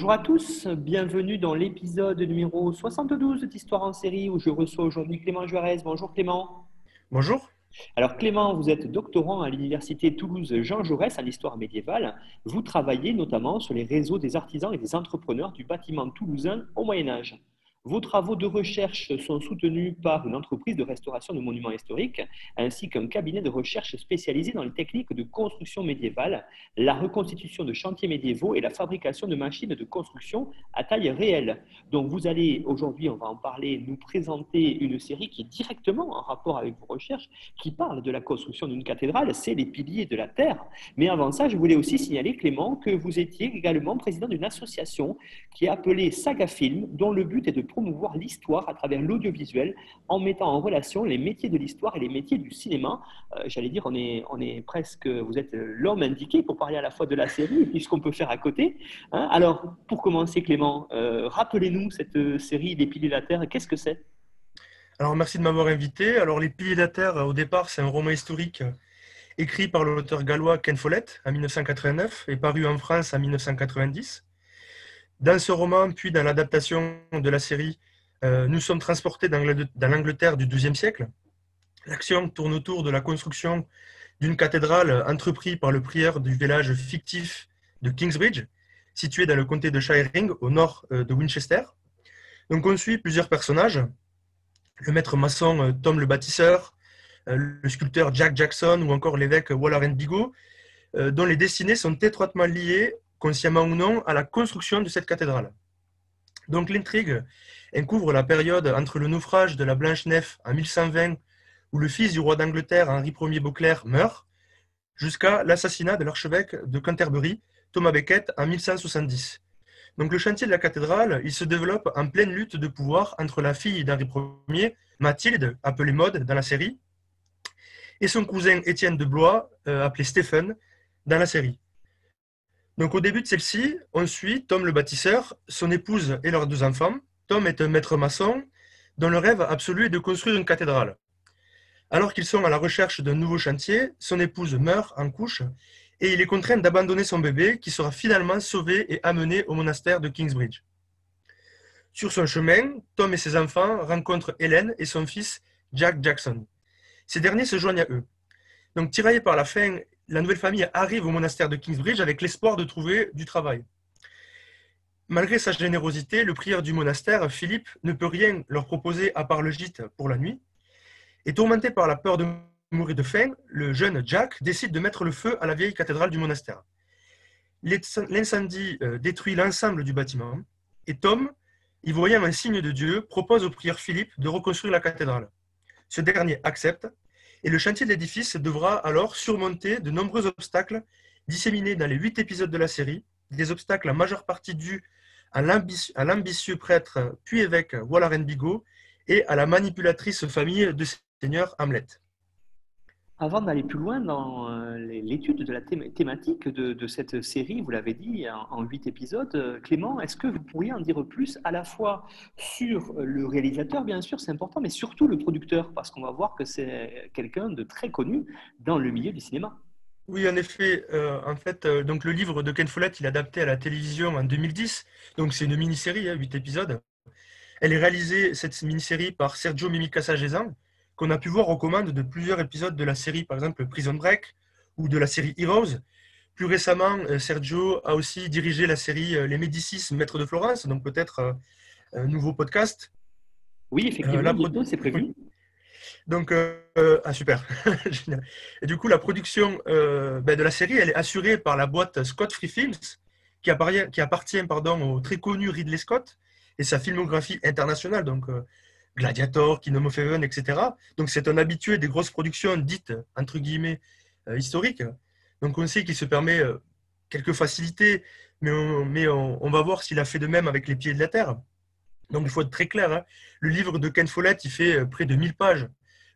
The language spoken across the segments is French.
Bonjour à tous, bienvenue dans l'épisode numéro 72 d'Histoire en série où je reçois aujourd'hui Clément Juarez. Bonjour Clément. Bonjour. Alors Clément, vous êtes doctorant à l'université Toulouse Jean Jaurès en histoire médiévale. Vous travaillez notamment sur les réseaux des artisans et des entrepreneurs du bâtiment toulousain au Moyen Âge. Vos travaux de recherche sont soutenus par une entreprise de restauration de monuments historiques ainsi qu'un cabinet de recherche spécialisé dans les techniques de construction médiévale, la reconstitution de chantiers médiévaux et la fabrication de machines de construction à taille réelle. Donc vous allez aujourd'hui, on va en parler, nous présenter une série qui est directement en rapport avec vos recherches, qui parle de la construction d'une cathédrale, c'est les piliers de la terre. Mais avant ça, je voulais aussi signaler, Clément, que vous étiez également président d'une association qui est appelée Saga Film, dont le but est de promouvoir l'histoire à travers l'audiovisuel en mettant en relation les métiers de l'histoire et les métiers du cinéma. Euh, j'allais dire, on est, on est presque, vous êtes l'homme indiqué pour parler à la fois de la série et ce qu'on peut faire à côté. Hein. Alors, pour commencer, Clément, euh, rappelez-nous cette euh, série Les Piliers de la Terre, qu'est-ce que c'est? Alors, merci de m'avoir invité. Alors, Les Piliers de la Terre, au départ, c'est un roman historique écrit par l'auteur gallois Ken Follett en 1989 et paru en France en 1990. Dans ce roman, puis dans l'adaptation de la série, euh, nous sommes transportés dans l'Angleterre du XIIe siècle. L'action tourne autour de la construction d'une cathédrale entreprise par le prieur du village fictif de Kingsbridge, situé dans le comté de Shiring, au nord euh, de Winchester. Donc on suit plusieurs personnages, le maître maçon euh, Tom le bâtisseur, le sculpteur Jack Jackson ou encore l'évêque Waller Bigot, dont les destinées sont étroitement liées consciemment ou non, à la construction de cette cathédrale. Donc l'intrigue couvre la période entre le naufrage de la Blanche-Nef en 1120, où le fils du roi d'Angleterre, Henri Ier Beauclerc, meurt, jusqu'à l'assassinat de l'archevêque de Canterbury, Thomas Becket, en 1170. Donc le chantier de la cathédrale, il se développe en pleine lutte de pouvoir entre la fille d'Henri Ier, Mathilde, appelée Maud dans la série, et son cousin Étienne de Blois, euh, appelé Stephen, dans la série. Donc au début de celle-ci, on suit Tom le bâtisseur, son épouse et leurs deux enfants. Tom est un maître maçon dont le rêve absolu est de construire une cathédrale. Alors qu'ils sont à la recherche d'un nouveau chantier, son épouse meurt en couche et il est contraint d'abandonner son bébé qui sera finalement sauvé et amené au monastère de Kingsbridge. Sur son chemin, Tom et ses enfants rencontrent Hélène et son fils Jack Jackson. Ces derniers se joignent à eux. Donc, tiraillés par la faim la nouvelle famille arrive au monastère de Kingsbridge avec l'espoir de trouver du travail. Malgré sa générosité, le prieur du monastère, Philippe, ne peut rien leur proposer à part le gîte pour la nuit. Et tourmenté par la peur de mourir de faim, le jeune Jack décide de mettre le feu à la vieille cathédrale du monastère. L'incendie euh, détruit l'ensemble du bâtiment et Tom, y voyant un signe de Dieu, propose au prieur Philippe de reconstruire la cathédrale. Ce dernier accepte et le chantier de l'édifice devra alors surmonter de nombreux obstacles disséminés dans les huit épisodes de la série, des obstacles en majeure partie dus à l'ambitieux prêtre puis évêque Waller Bigot et à la manipulatrice famille de Seigneur Hamlet. Avant d'aller plus loin dans euh, l'étude de la thématique de, cette série, vous l'avez dit, en huit épisodes, euh, Clément, est-ce que vous pourriez en dire plus à la fois sur le réalisateur, bien sûr, c'est important, mais surtout le producteur, parce qu'on va voir que c'est quelqu'un de très connu dans le milieu du cinéma. Oui, en effet. Euh, en fait, donc le livre de Ken Follett, il est adapté à la télévision en 2010. Donc c'est une mini-série, hein, huit épisodes. Elle est réalisée, cette mini-série, par Sergio Mimikasa Gezan, qu'on a pu voir aux commandes de plusieurs épisodes de la série, par exemple Prison Break ou de la série Heroes. Plus récemment, euh, Sergio a aussi dirigé la série euh, Les Médicis, Maître de Florence, donc peut-être euh, un nouveau podcast. Oui, effectivement, c'est prévu. Donc, ah super, Et du coup, la production ben, de la série, elle est assurée par la boîte Scott Free Films, qui appartient, qui appartient pardon, au très connu Ridley Scott et sa filmographie internationale. Donc, Gladiator, Kingdom etc. Donc c'est un habitué des grosses productions dites, entre guillemets, euh, historiques. Donc on sait qu'il se permet euh, quelques facilités, mais, on, va voir s'il a fait de même avec les pieds de la terre. Donc il faut être très clair. Hein. Le livre de Ken Follett, il fait près de 1000 pages.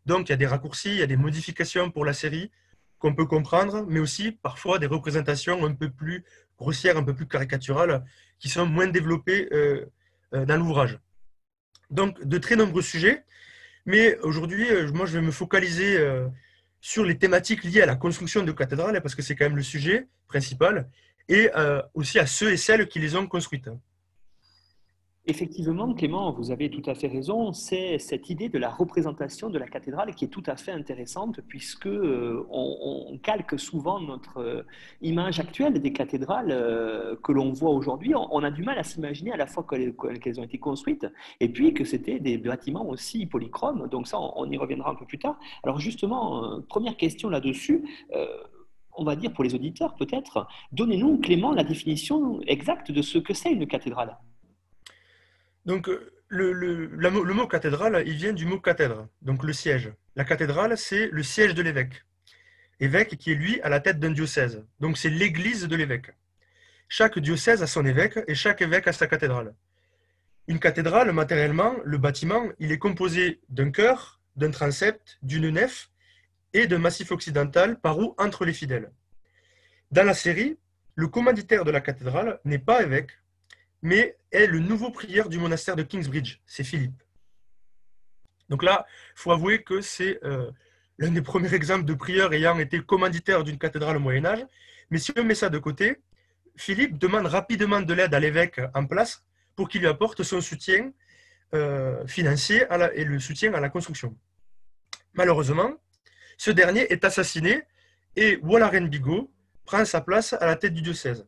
Donc il y a des raccourcis, il y a des modifications pour la série qu'on peut comprendre, mais aussi parfois des représentations un peu plus grossières, un peu plus caricaturales, qui sont moins développées euh, euh, dans l'ouvrage. Donc de très nombreux sujets, mais aujourd'hui, euh, moi je vais me focaliser sur les thématiques liées à la construction de cathédrales, parce que c'est quand même le sujet principal, et aussi à ceux et celles qui les ont construites. Effectivement, Clément, vous avez tout à fait raison. C'est cette idée de la représentation de la cathédrale qui est tout à fait intéressante puisque euh, on, calque souvent notre euh, image actuelle des cathédrales euh, que l'on voit aujourd'hui. On, a du mal à s'imaginer à la fois qu'elles ont été construites et puis que c'était des bâtiments aussi polychromes. Donc ça, on, y reviendra un peu plus tard. Alors justement, première question là-dessus on va dire pour les auditeurs peut-être, donnez-nous, Clément, la définition exacte de ce que c'est une cathédrale. Donc, euh, le, mot cathédrale, il vient du mot cathèdre, donc le siège. La cathédrale, c'est le siège de l'évêque. Évêque qui est, lui, à la tête d'un diocèse. Donc, c'est l'église de l'évêque. Chaque diocèse a son évêque et chaque évêque a sa cathédrale. Une cathédrale, matériellement, le bâtiment, il est composé d'un chœur, d'un transept, d'une nef et d'un massif occidental par où entrent les fidèles. Dans la série, le commanditaire de la cathédrale n'est pas évêque, mais est le nouveau prieur du monastère de Kingsbridge, c'est Philippe. Donc là, il faut avouer que c'est euh, l'un des premiers exemples de prieur ayant été commanditaire d'une cathédrale au Moyen Âge. Mais si on met ça de côté, Philippe demande rapidement de l'aide à l'évêque en place pour qu'il lui apporte son soutien euh, financier et le soutien à la construction. Malheureusement, ce dernier est assassiné et Wallaren Bigot prend sa place à la tête du diocèse.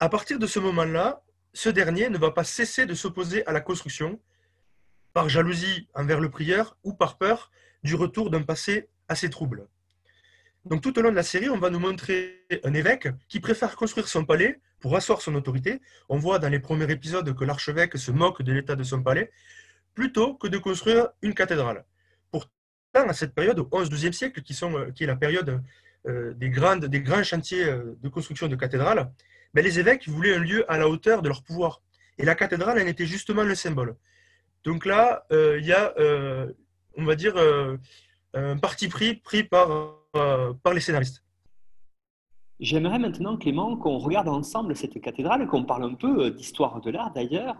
À partir de ce moment-là, ce dernier ne va pas cesser de s'opposer à la construction, par jalousie envers le prieur ou par peur du retour d'un passé assez trouble. Donc tout au long de la série, on va nous montrer un évêque qui préfère construire son palais pour asseoir son autorité. On voit dans les premiers épisodes que l'archevêque se moque de l'état de son palais, plutôt que de construire une cathédrale. Pourtant, à cette période, au 11-12e siècle, qui, sont, euh, qui est la période euh, des, des grands chantiers euh, de construction de cathédrales, mais les évêques voulaient un lieu à la hauteur de leur pouvoir. Et la cathédrale en était justement le symbole. Donc là, euh, il y a, euh, on va dire, euh, un parti pris pris par, par les scénaristes. J'aimerais maintenant, Clément, qu'on regarde ensemble cette cathédrale, qu'on parle un peu euh, d'histoire de l'art d'ailleurs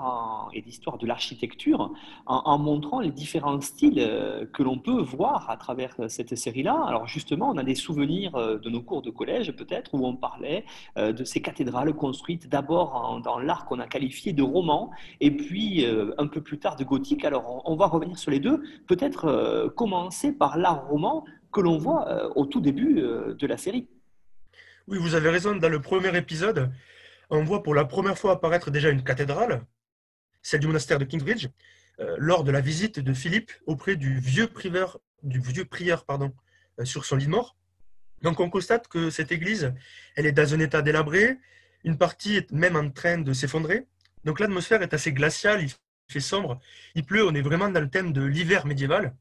et d'histoire de l'architecture, en, montrant les différents styles euh, que l'on peut voir à travers euh, cette série-là. Alors justement, on a des souvenirs de nos cours de collège peut-être où on parlait de ces cathédrales construites d'abord dans l'art qu'on a qualifié de roman et puis un peu plus tard de gothique. Alors on va revenir sur les deux. Peut-être commencer par l'art roman que l'on voit au tout début de la série. Oui, vous avez raison. Dans le premier épisode, on voit pour la première fois apparaître déjà une cathédrale, celle du monastère de Kingsbridge, euh, lors de la visite de Philippe auprès du vieux prieur, euh, sur son lit de mort. Donc on constate que cette église, elle est dans un état délabré, une partie est même en train de s'effondrer. Donc l'atmosphère est assez glaciale, il fait sombre, il pleut, on est vraiment dans le thème de l'hiver médiéval.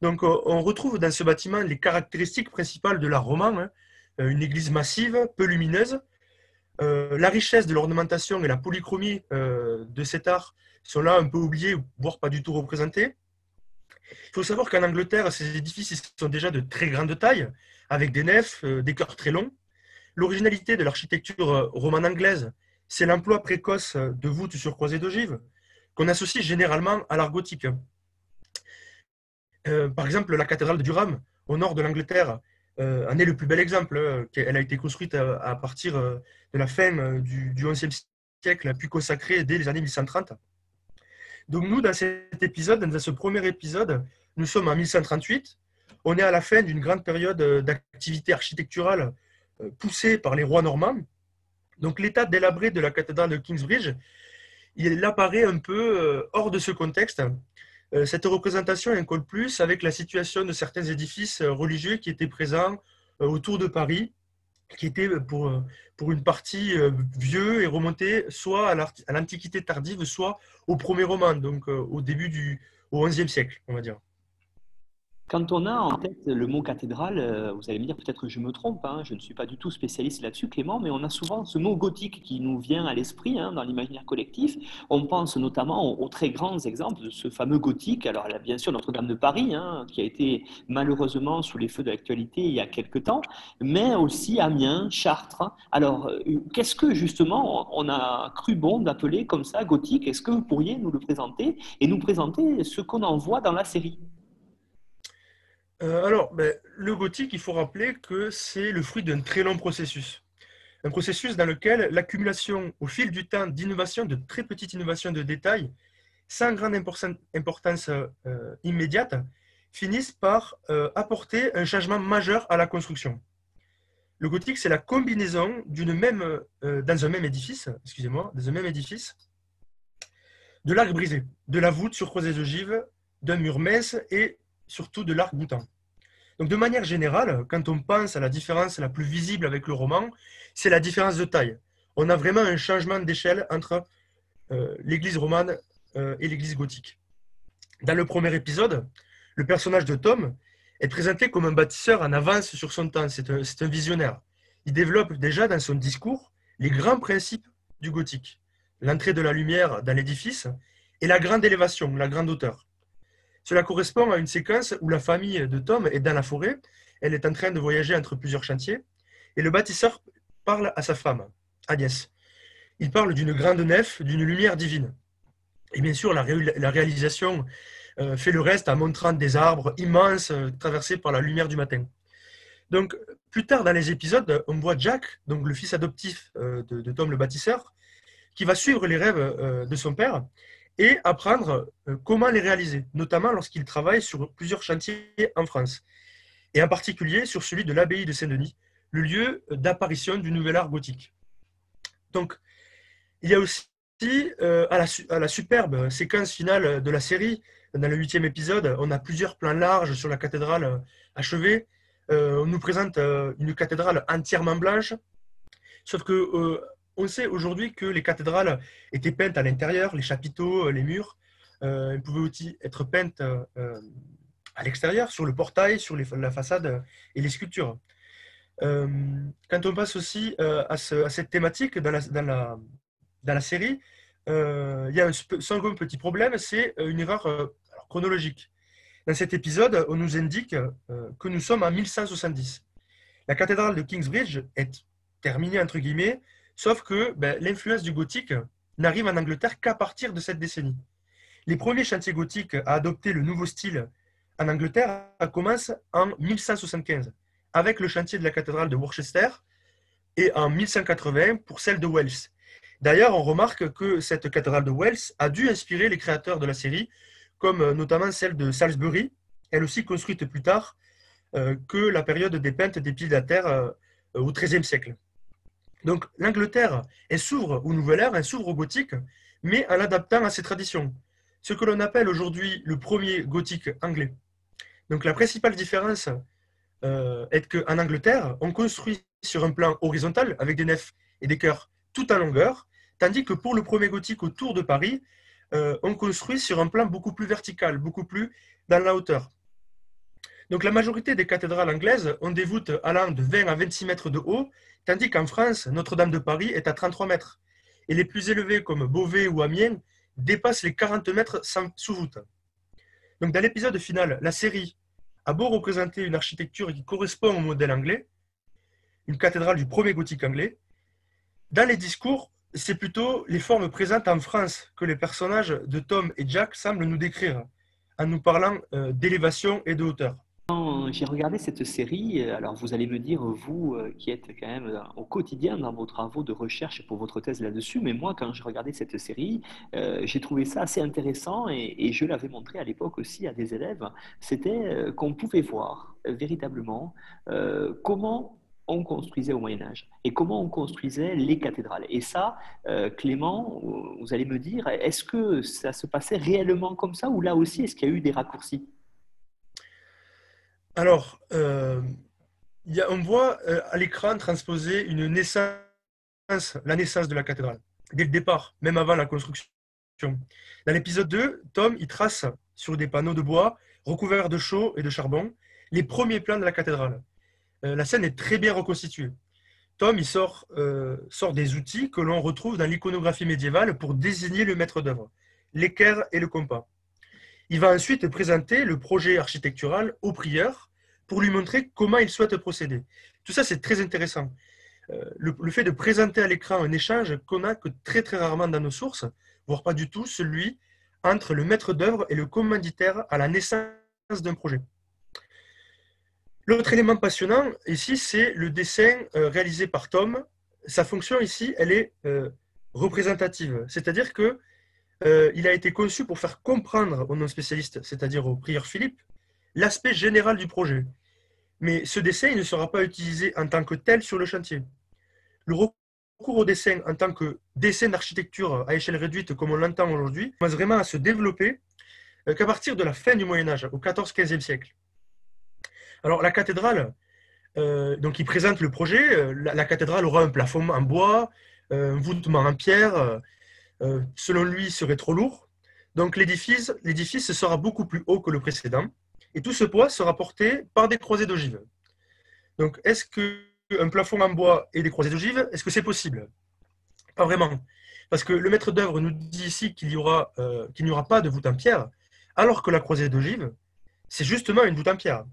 Donc on retrouve dans ce bâtiment les caractéristiques principales de l'art roman, hein, euh, une église massive, peu lumineuse. Euh, la richesse de l'ornementation et la polychromie euh, de cet art sont là un peu oubliés, voire pas du tout représentés. Il faut savoir qu'en Angleterre, ces édifices sont déjà de très grande taille, avec des nefs, des chœurs très longs. L'originalité de l'architecture romane anglaise, c'est l'emploi précoce de voûtes sur croisées d'ogives, qu'on associe généralement à l'art gothique. par exemple, la cathédrale de Durham, au nord de l'Angleterre, euh, en est le plus bel exemple. Hein, elle a été construite à, partir euh, de la fin euh, du, XIe siècle, puis consacrée dès les années 1130. Donc nous, dans cet épisode, dans ce premier épisode, nous sommes en 1138. On est à la fin d'une grande période d'activité architecturale poussée par les rois normands. Donc l'état délabré de la cathédrale de Kingsbridge, il apparaît un peu hors de ce contexte euh, cette représentation colle plus avec la situation de certains édifices euh, religieux qui étaient présents euh, autour de Paris, qui étaient pour, pour une partie vieux et remontés soit à l'Antiquité tardive, soit au premier roman, donc au début du au XIe siècle, on va dire. Quand on a en tête le mot cathédrale, euh, vous allez me dire peut-être que je me trompe, hein, je ne suis pas du tout spécialiste là-dessus, Clément, mais on a souvent ce mot gothique qui nous vient à l'esprit hein, dans l'imaginaire collectif. On pense notamment aux, très grands exemples de ce fameux gothique. Alors, bien sûr, Notre-Dame de Paris, hein, qui a été malheureusement sous les feux de l'actualité il y a quelque temps, mais aussi Amiens, Chartres. Alors, euh, qu'est-ce que justement on a cru bon d'appeler comme ça gothique? Est-ce que vous pourriez nous le présenter et nous présenter ce qu'on en voit dans la série? Euh, alors, ben, le gothique, il faut rappeler que c'est le fruit d'un très long processus. Un processus dans lequel l'accumulation au fil du temps d'innovations, de très petites innovations de détails, sans grande importance euh, immédiate, finissent par euh, apporter un changement majeur à la construction. Le gothique, c'est la combinaison d'une même, dans un même édifice, excusez-moi, dans un même édifice, de l'arc brisé, de la voûte surcroisée d'ogives, d'un mur mince et surtout de l'arc boutant. Donc de manière générale, quand on pense à la différence la plus visible avec le roman, c'est la différence de taille. On a vraiment un changement d'échelle entre euh, l'église romane euh, et l'église gothique. Dans le premier épisode, le personnage de Tom est présenté comme un bâtisseur en avance sur son temps. C'est un, un visionnaire. Il développe déjà dans son discours les grands principes du gothique. L'entrée de la lumière dans l'édifice et la grande élévation, la grande hauteur. Cela correspond à une séquence où la famille de Tom est dans la forêt, elle est en train de voyager entre plusieurs chantiers, et le bâtisseur parle à sa femme, Agnès. Il parle d'une grande nef, d'une lumière divine. Et bien sûr, la, réalisation euh, fait le reste en montrant des arbres immenses euh, traversés par la lumière du matin. Donc, plus tard dans les épisodes, on voit Jack, donc le fils adoptif euh, de, Tom le bâtisseur, qui va suivre les rêves de son père et apprendre euh, comment les réaliser, notamment lorsqu'il travaille sur plusieurs chantiers en France, et en particulier sur celui de l'abbaye de Saint-Denis, le lieu d'apparition du nouvel art gothique. Donc, il y a aussi euh, à, la, superbe séquence finale de la série, dans le huitième épisode, on a plusieurs plans larges sur la cathédrale achevée. Euh, on nous présente une cathédrale entièrement blanche, sauf que on sait aujourd'hui que les cathédrales étaient peintes à l'intérieur, les chapiteaux, euh, les murs. Euh, elles pouvaient aussi être peintes euh, à l'extérieur, sur le portail, sur la façade et les sculptures. quand on passe aussi à, cette thématique dans la, série, il y a un second petit problème, c'est une erreur chronologique. Dans cet épisode, on nous indique que nous sommes en 1170. La cathédrale de Kingsbridge est terminée, entre guillemets, Sauf que ben, l'influence du gothique n'arrive en Angleterre qu'à partir de cette décennie. Les premiers chantiers gothiques à adopter le nouveau style en Angleterre commencent en 1175, avec le chantier de la cathédrale de Worcester, et en 1180 pour celle de Wells. D'ailleurs, on remarque que cette cathédrale de Wells a dû inspirer les créateurs de la série, comme euh, notamment celle de Salisbury, elle aussi construite plus tard euh, que la période des peintes des pieds de terre euh, au XIIIe siècle. Donc l'Angleterre, elle s'ouvre au Nouvel Ère, elle s'ouvre au gothique, mais en l'adaptant à ses traditions. Ce que l'on appelle aujourd'hui le premier gothique anglais. Donc la principale différence euh, est qu'en Angleterre, on construit sur un plan horizontal avec des nefs et des chœurs tout en longueur, tandis que pour le premier gothique autour de Paris, euh, on construit sur un plan beaucoup plus vertical, beaucoup plus dans la hauteur. Donc la majorité des cathédrales anglaises ont des voûtes allant de 20 à 26 mètres de haut, tandis qu'en France, Notre-Dame de Paris est à 33 mètres. Et les plus élevées comme Beauvais ou Amiens dépassent les 40 mètres sous voûte. Donc dans l'épisode final, la série a beau représenter une architecture qui correspond au modèle anglais, une cathédrale du premier gothique anglais, dans les discours, c'est plutôt les formes présentes en France que les personnages de Tom et Jack semblent nous décrire, en nous parlant euh, d'élévation et de hauteur. J'ai regardé cette série, euh, alors vous allez me dire, vous euh, qui êtes quand même euh, au quotidien dans vos travaux de recherche pour votre thèse là-dessus, mais moi quand j'ai regardé cette série, j'ai trouvé ça assez intéressant et, je l'avais montré à l'époque aussi à des élèves, c'était qu'on pouvait voir véritablement comment on construisait au Moyen Âge et comment on construisait les cathédrales. Et ça, Clément, vous allez me dire, est-ce que ça se passait réellement comme ça ou là aussi, est-ce qu'il y a eu des raccourcis? Alors, euh, on voit euh, à l'écran transposer la naissance de la cathédrale, dès le départ, même avant la construction. Dans l'épisode 2, Tom il trace sur des panneaux de bois recouverts de chaux et de charbon, les premiers plans de la cathédrale. Euh, la scène est très bien reconstituée. Tom euh, sort des outils que l'on retrouve dans l'iconographie médiévale pour désigner le maître d'œuvre, l'équerre et le compas. Il va ensuite présenter le projet architectural au prieur pour lui montrer comment il souhaite procéder. Tout ça, c'est très intéressant. Euh, le, fait de présenter à l'écran un échange qu'on a que très très rarement dans nos sources, voire pas du tout, celui entre le maître d'œuvre et le commanditaire à la naissance d'un projet. L'autre élément passionnant ici, c'est le dessin euh, réalisé par Tom. Sa fonction ici, elle est euh, représentative, c'est-à-dire que euh, il a été conçu pour faire comprendre aux non-spécialistes, c'est-à-dire au prieur Philippe, l'aspect général du projet. Mais ce dessin ne sera pas utilisé en tant que tel sur le chantier. Le recours au dessin en tant que dessin d'architecture à échelle réduite, comme on l'entend aujourd'hui, commence vraiment à se développer qu'à partir de la fin du Moyen Âge, au XIV-XVe siècle. Alors la cathédrale, euh, donc il présente le projet. Euh, la, cathédrale aura un plafond en bois, euh, un voûtement en pierre. Euh, selon lui, serait trop lourd. Donc l'édifice, sera beaucoup plus haut que le précédent, et tout ce poids sera porté par des croisées d'ogives. Donc est-ce qu'un plafond en bois et des croisées d'ogives, est-ce que c'est possible? Pas vraiment, parce que le maître d'œuvre nous dit ici qu'il n'y aura, qu'il n'y aura pas de voûte en pierre, alors que la croisée d'ogive, c'est justement une voûte en pierre.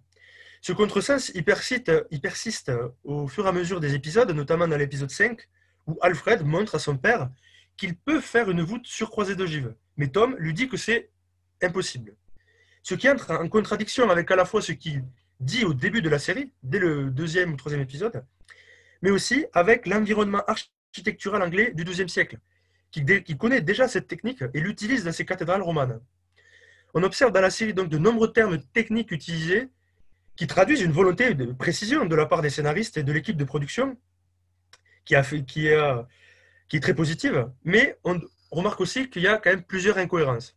Ce contresens, il persiste au fur et à mesure des épisodes, notamment dans l'épisode 5, où Alfred montre à son père qu'il peut faire une voûte sur croisée d'ogive. Mais Tom lui dit que c'est impossible. Ce qui entre en contradiction avec à la fois ce qu'il dit au début de la série, dès le deuxième ou troisième épisode, mais aussi avec l'environnement architectural anglais du XIIe siècle, qui, connaît déjà cette technique et l'utilise dans ses cathédrales romanes. On observe dans la série donc de nombreux termes techniques utilisés qui traduisent une volonté de précision de la part des scénaristes et de l'équipe de production qui, a fait, qui, est, qui est très positive, mais on remarque aussi qu'il y a quand même plusieurs incohérences.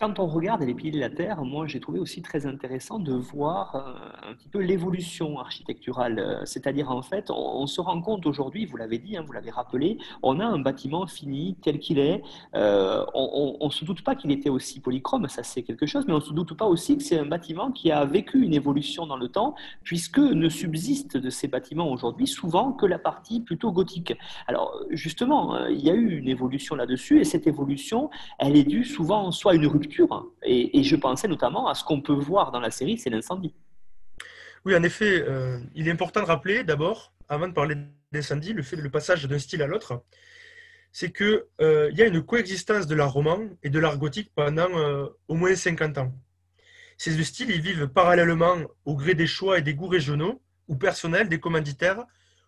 Quand on regarde les piliers de la Terre, moi j'ai trouvé aussi très intéressant de voir euh, un petit peu l'évolution architecturale. Euh, c'est-à-dire en fait, on, se rend compte aujourd'hui, vous l'avez dit, hein, vous l'avez rappelé, on a un bâtiment fini tel qu'il est. Euh, on ne se doute pas qu'il était aussi polychrome, ça c'est quelque chose, mais on ne se doute pas aussi que c'est un bâtiment qui a vécu une évolution dans le temps, puisque ne subsiste de ces bâtiments aujourd'hui souvent que la partie plutôt gothique. Alors justement, euh, il y a eu une évolution là-dessus, et cette évolution, elle est due souvent soit à une rupture et, je pensais notamment à ce qu'on peut voir dans la série, c'est l'incendie. Oui, en effet, euh, il est important de rappeler d'abord, avant de parler d'incendie, le fait de le passage d'un style à l'autre, c'est qu'il euh, y a une coexistence de l'art roman et de l'art gothique pendant euh, au moins 50 ans. Ces deux styles ils vivent parallèlement au gré des choix et des goûts régionaux ou personnels des commanditaires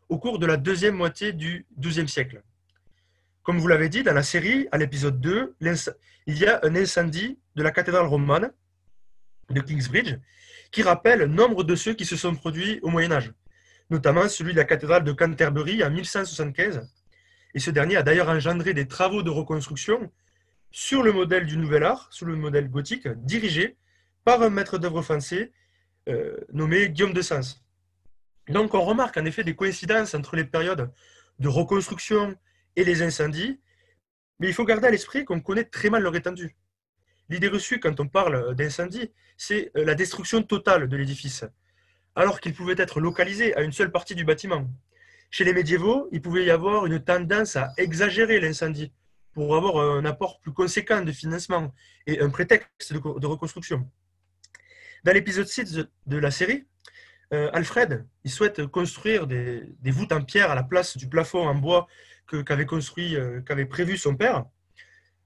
au cours de la deuxième moitié du XIIe siècle. Comme vous l'avez dit, dans la série, à l'épisode 2, il y a un incendie de la cathédrale romane de Kingsbridge qui rappelle nombre de ceux qui se sont produits au Moyen Âge, notamment celui de la cathédrale de Canterbury en 1175. Et ce dernier a d'ailleurs engendré des travaux de reconstruction sur le modèle du Nouvel Art, sur le modèle gothique, dirigé par un maître d'œuvre français euh, nommé Guillaume de Sens. Donc on remarque en effet des coïncidences entre les périodes de reconstruction et les incendies, mais il faut garder à l'esprit qu'on connaît très mal leur étendue. L'idée reçue quand on parle d'incendie, c'est euh, la destruction totale de l'édifice, alors qu'il pouvait être localisé à une seule partie du bâtiment. Chez les médiévaux, il pouvait y avoir une tendance à exagérer l'incendie pour avoir un apport plus conséquent de financement et un prétexte de reconstruction. Dans l'épisode 6 de la série, euh, Alfred, il souhaite construire des, voûtes en pierre à la place du plafond en bois qu'avait construit, euh, qu'avait prévu son père.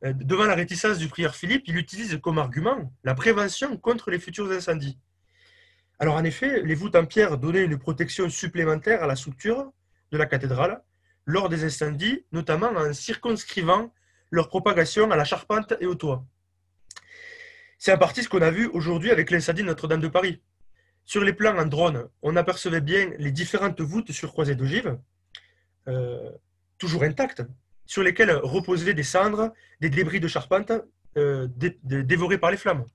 Euh, devant la réticence du prieur Philippe, il utilise comme argument la prévention contre les futurs incendies. Alors en effet, les voûtes en pierre donnaient une protection supplémentaire à la structure de la cathédrale lors des incendies, notamment en circonscrivant leur propagation à la charpente et au toit. C'est en partie ce qu'on a vu aujourd'hui avec l'incendie de Notre-Dame de Paris. Sur les plans en drone, on apercevait bien les différentes voûtes surcroisées d'ogives, euh, toujours intactes, sur lesquelles reposaient des cendres, des débris de charpente euh, dé dévorés par les flammes.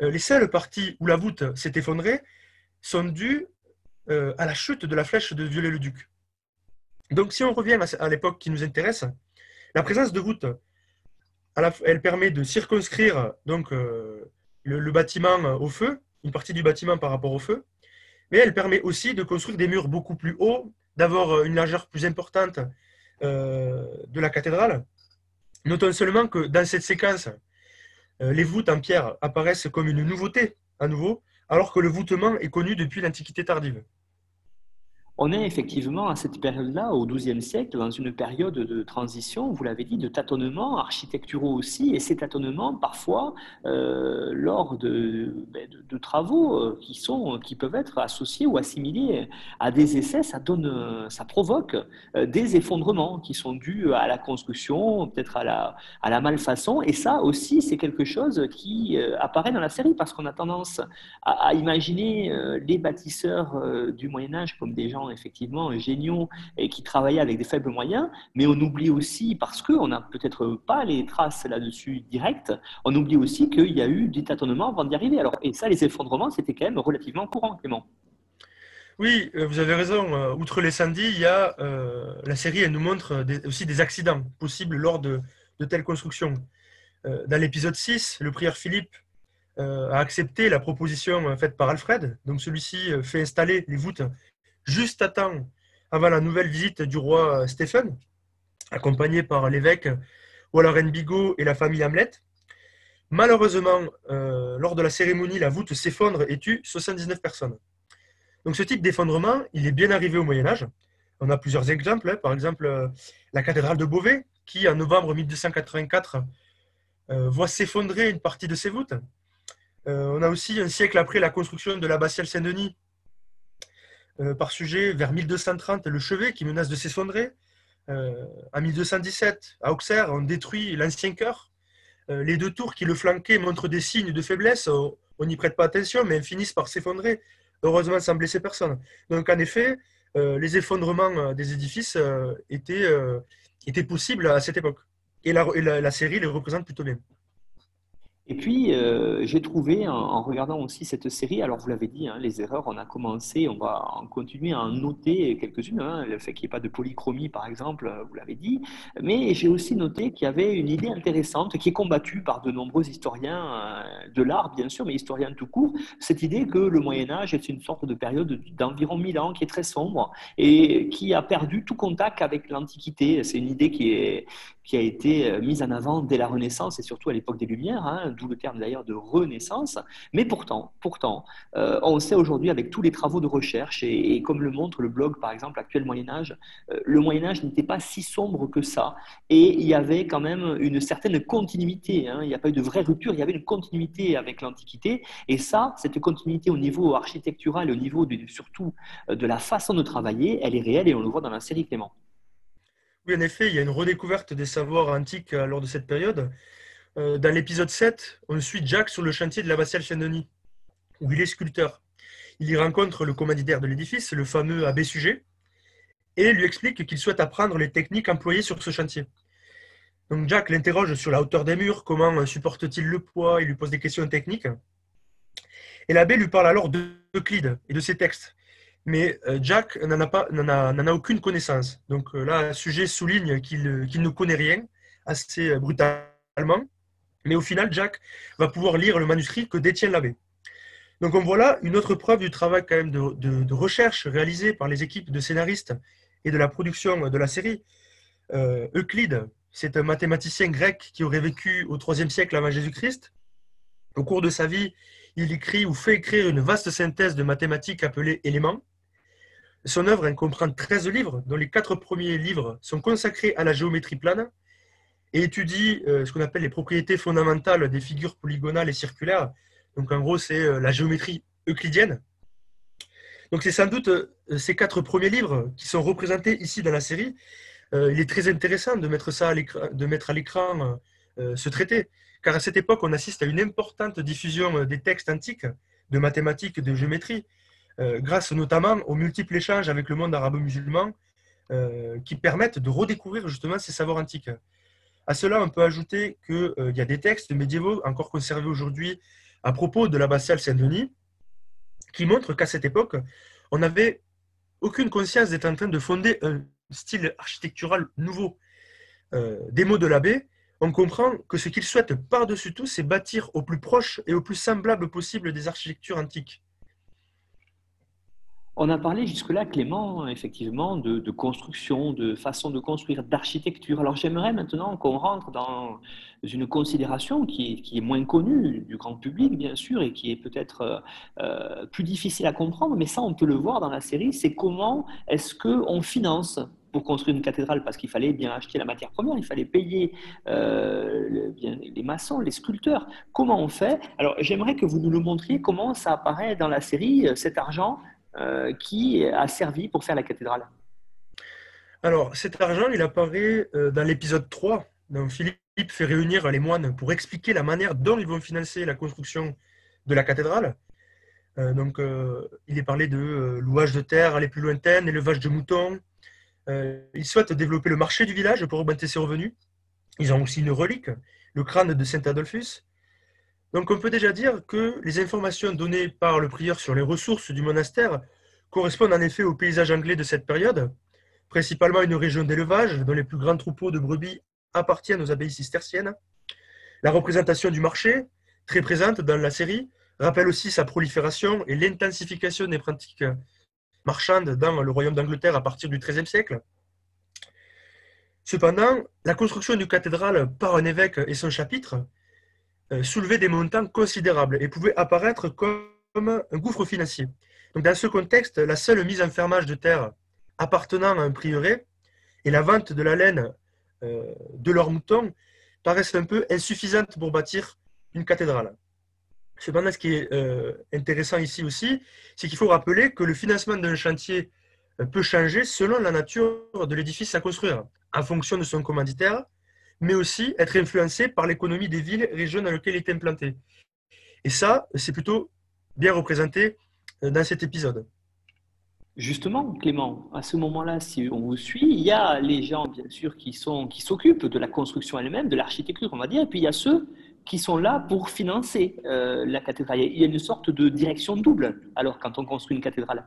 Euh, les seules parties où la voûte s'est effondrée sont dues à la chute de la flèche de Viollet-le-Duc. Donc si on revient à, l'époque qui nous intéresse, la présence de voûte, la, elle permet de circonscrire donc, le, bâtiment au feu, une partie du bâtiment par rapport au feu, mais elle permet aussi de construire des murs beaucoup plus hauts, d'avoir une largeur plus importante de la cathédrale. Notons seulement que dans cette séquence, les voûtes en pierre apparaissent comme une nouveauté à nouveau, alors que le voûtement est connu depuis l'Antiquité tardive. On est effectivement à cette période-là, au XIIe siècle, dans une période de transition, vous l'avez dit, de tâtonnements architecturaux aussi, et ces tâtonnements, parfois, euh, lors de, ben, travaux euh, qui, sont, qui peuvent être associés ou assimilés à des essais, ça, donne, ça provoque euh, des effondrements qui sont dus à la construction, peut-être à la, malfaçon, et ça aussi, c'est quelque chose qui apparaît dans la série, parce qu'on a tendance à imaginer les bâtisseurs du Moyen Âge comme des gens effectivement géniaux et qui travaillaient avec des faibles moyens, mais on oublie aussi, parce qu'on n'a peut-être pas les traces là-dessus directes, on oublie aussi qu'il y a eu des tâtonnements avant d'y arriver. Et ça, les effondrements, c'était quand même relativement courant, Clément. Oui, euh, vous avez raison. Euh, outre les samedis, il y a, euh, la série elle nous montre aussi des accidents possibles lors de, telles constructions. dans l'épisode 6, le prieur Philippe a accepté la proposition faite par Alfred. Donc celui-ci fait installer les voûtes juste à temps avant la nouvelle visite du roi Stéphane, accompagné par l'évêque Waller Bigot et la famille Hamlet. Malheureusement, euh, lors de la cérémonie, la voûte s'effondre et tue 79 personnes. Donc ce type d'effondrement, il est bien arrivé au Moyen Âge. On a plusieurs exemples. Hein. Par exemple, euh, la cathédrale de Beauvais, qui en novembre 1284 euh, voit s'effondrer une partie de ses voûtes. on a aussi un siècle après la construction de l'abbatiale Saint-Denis, euh, par sujet vers 1230 le chevet qui menace de s'effondrer. Euh, en 1217, à Auxerre, on détruit l'ancien chœur. Euh, les deux tours qui le flanquaient montrent des signes de faiblesse. On n'y prête pas attention, mais elles finissent par s'effondrer, heureusement sans blesser personne. Donc en effet, les effondrements des édifices étaient, possibles à cette époque. Et la série les représente plutôt bien. Et puis, euh, j'ai trouvé, en, regardant aussi cette série, alors vous l'avez dit, hein, les erreurs, on a commencé, on va en continuer à en noter quelques-unes, hein, le fait qu'il n'y ait pas de polychromie, par exemple, euh, vous l'avez dit, mais j'ai aussi noté qu'il y avait une idée intéressante qui est combattue par de nombreux historiens euh, de l'art, bien sûr, mais historiens tout court, cette idée que le Moyen-Âge est une sorte de période d'environ 1000 ans qui est très sombre et qui a perdu tout contact avec l'Antiquité. C'est une idée qui, est, qui a été mise en avant dès la Renaissance et surtout à l'époque des Lumières. Hein, d'où le terme d'ailleurs de renaissance. Mais pourtant, pourtant, euh, on sait aujourd'hui avec tous les travaux de recherche et, comme le montre le blog par exemple Actuel Moyen Âge, euh, le Moyen Âge n'était pas si sombre que ça et il y avait quand même une certaine continuité. Hein. il n'y a pas eu de vraie rupture, il y avait une continuité avec l'Antiquité et ça, cette continuité au niveau architectural au niveau surtout euh, de la façon de travailler, elle est réelle et on le voit dans la série Clément. Oui, en effet, il y a une redécouverte des savoirs antiques lors de cette période. Euh, dans l'épisode 7, on suit Jack sur le chantier de l'abbatiale Saint-Denis, où il est sculpteur. Il y rencontre le commanditaire de l'édifice, le fameux abbé Sujet, et lui explique qu'il souhaite apprendre les techniques employées sur ce chantier. Donc Jack l'interroge sur la hauteur des murs, comment supporte-t-il le poids, il lui pose des questions techniques. Et l'abbé lui parle alors d'Euclide et de ses textes. Mais euh, Jack n'en a, aucune connaissance. Donc euh, là, Sujet souligne qu'il, ne connaît rien, assez brutalement mais au final, Jack va pouvoir lire le manuscrit que détient l'abbé. Donc on voit là une autre preuve du travail quand même de, recherche réalisé par les équipes de scénaristes et de la production de la série. Euh, Euclide, c'est un mathématicien grec qui aurait vécu au IIIe siècle avant Jésus-Christ. Au cours de sa vie, il écrit ou fait écrire une vaste synthèse de mathématiques appelée éléments. Son œuvre comprend 13 livres, dont les quatre premiers livres sont consacrés à la géométrie plane et étudie euh, ce qu'on appelle les propriétés fondamentales des figures polygonales et circulaires. Donc en gros, c'est euh, la géométrie euclidienne. Donc c'est sans doute euh, ces quatre premiers livres qui sont représentés ici dans la série. il est très intéressant de mettre, ça à de mettre à l'écran ce traité, car à cette époque, on assiste à une importante diffusion des textes antiques de mathématiques de géométrie, grâce notamment aux multiples échanges avec le monde arabo-musulman qui permettent de redécouvrir justement ces savoirs antiques. À cela, on peut ajouter qu'il euh, y a des textes médiévaux encore conservés aujourd'hui à propos de l'abbatiale Saint-Denis qui montrent qu'à cette époque, on n'avait aucune conscience d'être en train de fonder un style architectural nouveau. Euh, des mots de l'abbé, on comprend que ce qu'il souhaite par-dessus tout, c'est bâtir au plus proche et au plus semblable possible des architectures antiques. On a parlé jusque-là, Clément, effectivement, de, construction, de façon de construire, d'architecture. Alors j'aimerais maintenant qu'on rentre dans une considération qui est, moins connue du grand public, bien sûr, et qui est peut-être euh, euh, plus difficile à comprendre, mais ça, on peut le voir dans la série, c'est comment est-ce qu'on finance pour construire une cathédrale? Parce qu'il fallait bien acheter la matière première, il fallait payer euh, les maçons, les sculpteurs. Comment on fait? Alors j'aimerais que vous nous le montriez, comment ça apparaît dans la série, cet argent qui a servi pour faire la cathédrale Alors, cet argent, il apparaît euh, dans l'épisode 3. Donc, Philippe fait réunir les moines pour expliquer la manière dont ils vont financer la construction de la cathédrale. Euh, donc, il est parlé de louage de terre, aller plus lointaine, élevage de moutons. ils souhaitent développer le marché du village pour augmenter ses revenus. Ils ont aussi une relique, le crâne de Saint Adolphus. Donc on peut déjà dire que les informations données par le prieur sur les ressources du monastère correspondent en effet au paysage anglais de cette période, principalement une région d'élevage dont les plus grands troupeaux de brebis appartiennent aux abbayes cisterciennes. La représentation du marché, très présente dans la série, rappelle aussi sa prolifération et l'intensification des pratiques marchandes dans le royaume d'Angleterre à partir du XIIIe siècle. Cependant, la construction du cathédrale par un évêque et son chapitre soulevait des montants considérables et pouvait apparaître comme un gouffre financier. Donc, dans ce contexte, la seule mise en fermage de terre appartenant à un prieuré et la vente de la laine euh, de leurs moutons paraissent un peu insuffisantes pour bâtir une cathédrale. Cependant, ce qui est euh, intéressant ici aussi, c'est qu'il faut rappeler que le financement d'un chantier peut changer selon la nature de l'édifice à construire, en fonction de son commanditaire, mais aussi être influencé par l'économie des villes et régions dans lesquelles il est implanté. Et ça, c'est plutôt bien représenté euh, dans cet épisode. Justement, Clément, à ce moment-là, si on vous suit, il y a les gens, bien sûr, qui sont qui s'occupent de la construction elle-même, de l'architecture, on va dire, et puis il y a ceux qui sont là pour financer euh, la cathédrale. Il y a une sorte de direction double, alors, quand on construit une cathédrale.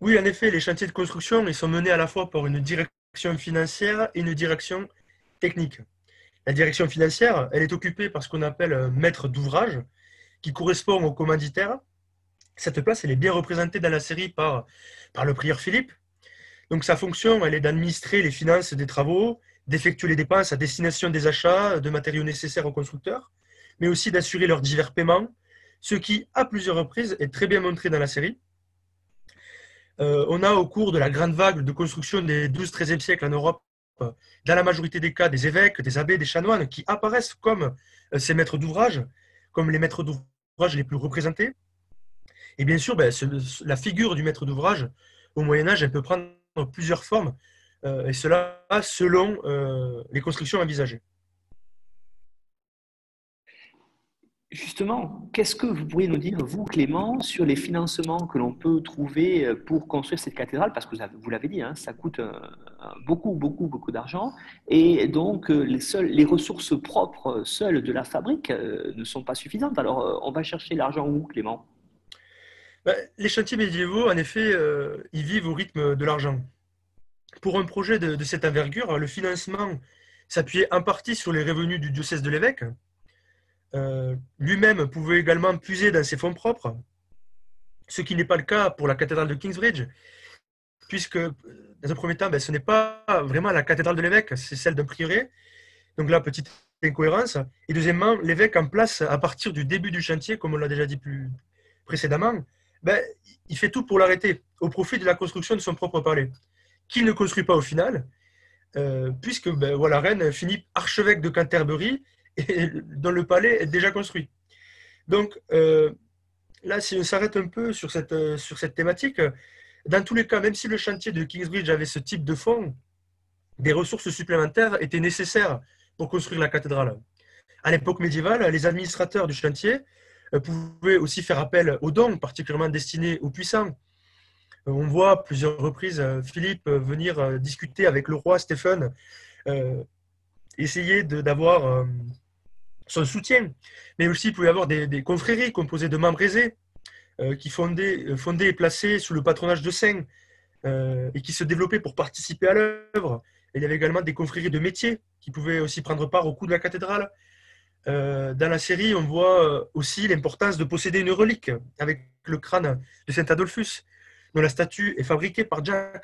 Oui, en effet, les chantiers de construction, ils sont menés à la fois par une direction financière et une direction technique. La direction financière, elle est occupée par ce qu'on appelle un maître d'ouvrage, qui correspond au commanditaire. Cette place, elle est bien représentée dans la série par, par le prieur Philippe. Donc sa fonction, elle est d'administrer les finances des travaux, d'effectuer les dépenses à destination des achats de matériaux nécessaires aux constructeurs, mais aussi d'assurer leurs divers paiements, ce qui, à plusieurs reprises, est très bien montré dans la série. Euh, on a, au cours de la grande vague de construction des 12-13e siècles en Europe, dans la majorité des cas, des évêques, des abbés, des chanoines qui apparaissent comme euh, ces maîtres d'ouvrage, comme les maîtres d'ouvrage les plus représentés. Et bien sûr, ben, la figure du maître d'ouvrage, au Moyen Âge, elle peut prendre plusieurs formes, euh, et cela selon euh, les constructions envisagées. Justement, qu'est-ce que vous pourriez nous dire, vous, Clément, sur les financements que l'on peut trouver euh, pour construire cette cathédrale? Parce que vous l'avez dit, hein, ça coûte euh, beaucoup, beaucoup, beaucoup d'argent. Et donc, euh, les, ressources propres seules de la fabrique ne sont pas suffisantes. Alors, on va chercher l'argent où, Clément? Ben, Les chantiers médiévaux, en effet, ils vivent au rythme de l'argent. Pour un projet de cette envergure, le financement s'appuyait en partie sur les revenus du diocèse de l'évêque, euh, lui-même pouvait également puiser dans ses fonds propres, ce qui n'est pas le cas pour la cathédrale de Kingsbridge, puisque dans un premier temps, ben, ce n'est pas vraiment la cathédrale de l'évêque, c'est celle d'un prieuré. Donc là, petite incohérence. Et deuxièmement, l'évêque en place à partir du début du chantier, comme on l'a déjà dit plus précédemment, ben, il fait tout pour l'arrêter, au profit de la construction de son propre palais, qu'il ne construit pas au final, euh, puisque ben, voilà, Rennes finit archevêque de Canterbury et dont le palais est déjà construit. Donc euh, là, si on s'arrête un peu sur cette, euh, sur cette thématique, dans tous les cas, même si le chantier de Kingsbridge avait ce type de fonds, des ressources supplémentaires étaient nécessaires pour construire la cathédrale. À l'époque médiévale, les administrateurs du chantier euh, pouvaient aussi faire appel aux dons, particulièrement destinés aux puissants. On voit plusieurs reprises Philippe venir discuter avec le roi Stéphane, essayer d'avoir son soutien. Mais aussi, il pouvait y avoir des, confréries composées de membres aisés euh, qui fondaient, euh, fondés et placés sous le patronage de saints euh, et qui se développaient pour participer à l'œuvre, Il y avait également des confréries de métiers qui pouvaient aussi prendre part au coup de la cathédrale. Dans la série, on voit aussi l'importance de posséder une relique avec le crâne de Saint Adolphus, dont la statue est fabriquée par Jack.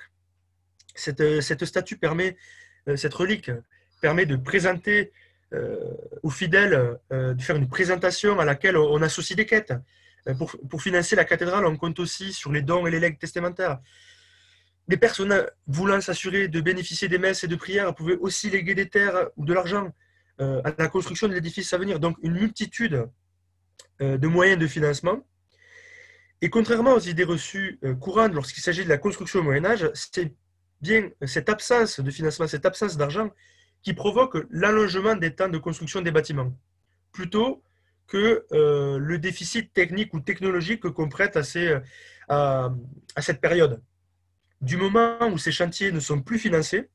Cette, cette statue permet, cette relique permet de présenter aux fidèles, de faire une présentation à laquelle on associe des quêtes. Pour, pour, financer la cathédrale, on compte aussi sur les dons et les legs testamentaires. Des personnes voulant s'assurer de bénéficier des messes et de prières pouvaient aussi léguer des terres ou de l'argent euh, à la construction de l'édifice à venir. Donc une multitude euh, de moyens de financement. Et contrairement aux idées reçues euh, courantes lorsqu'il s'agit de la construction au Moyen Âge, c'est bien cette absence de financement, cette absence d'argent qui provoque l'allongement des temps de construction des bâtiments, plutôt que le déficit technique ou technologique qu'on prête à, à cette période. Du moment où ces chantiers ne sont plus financés,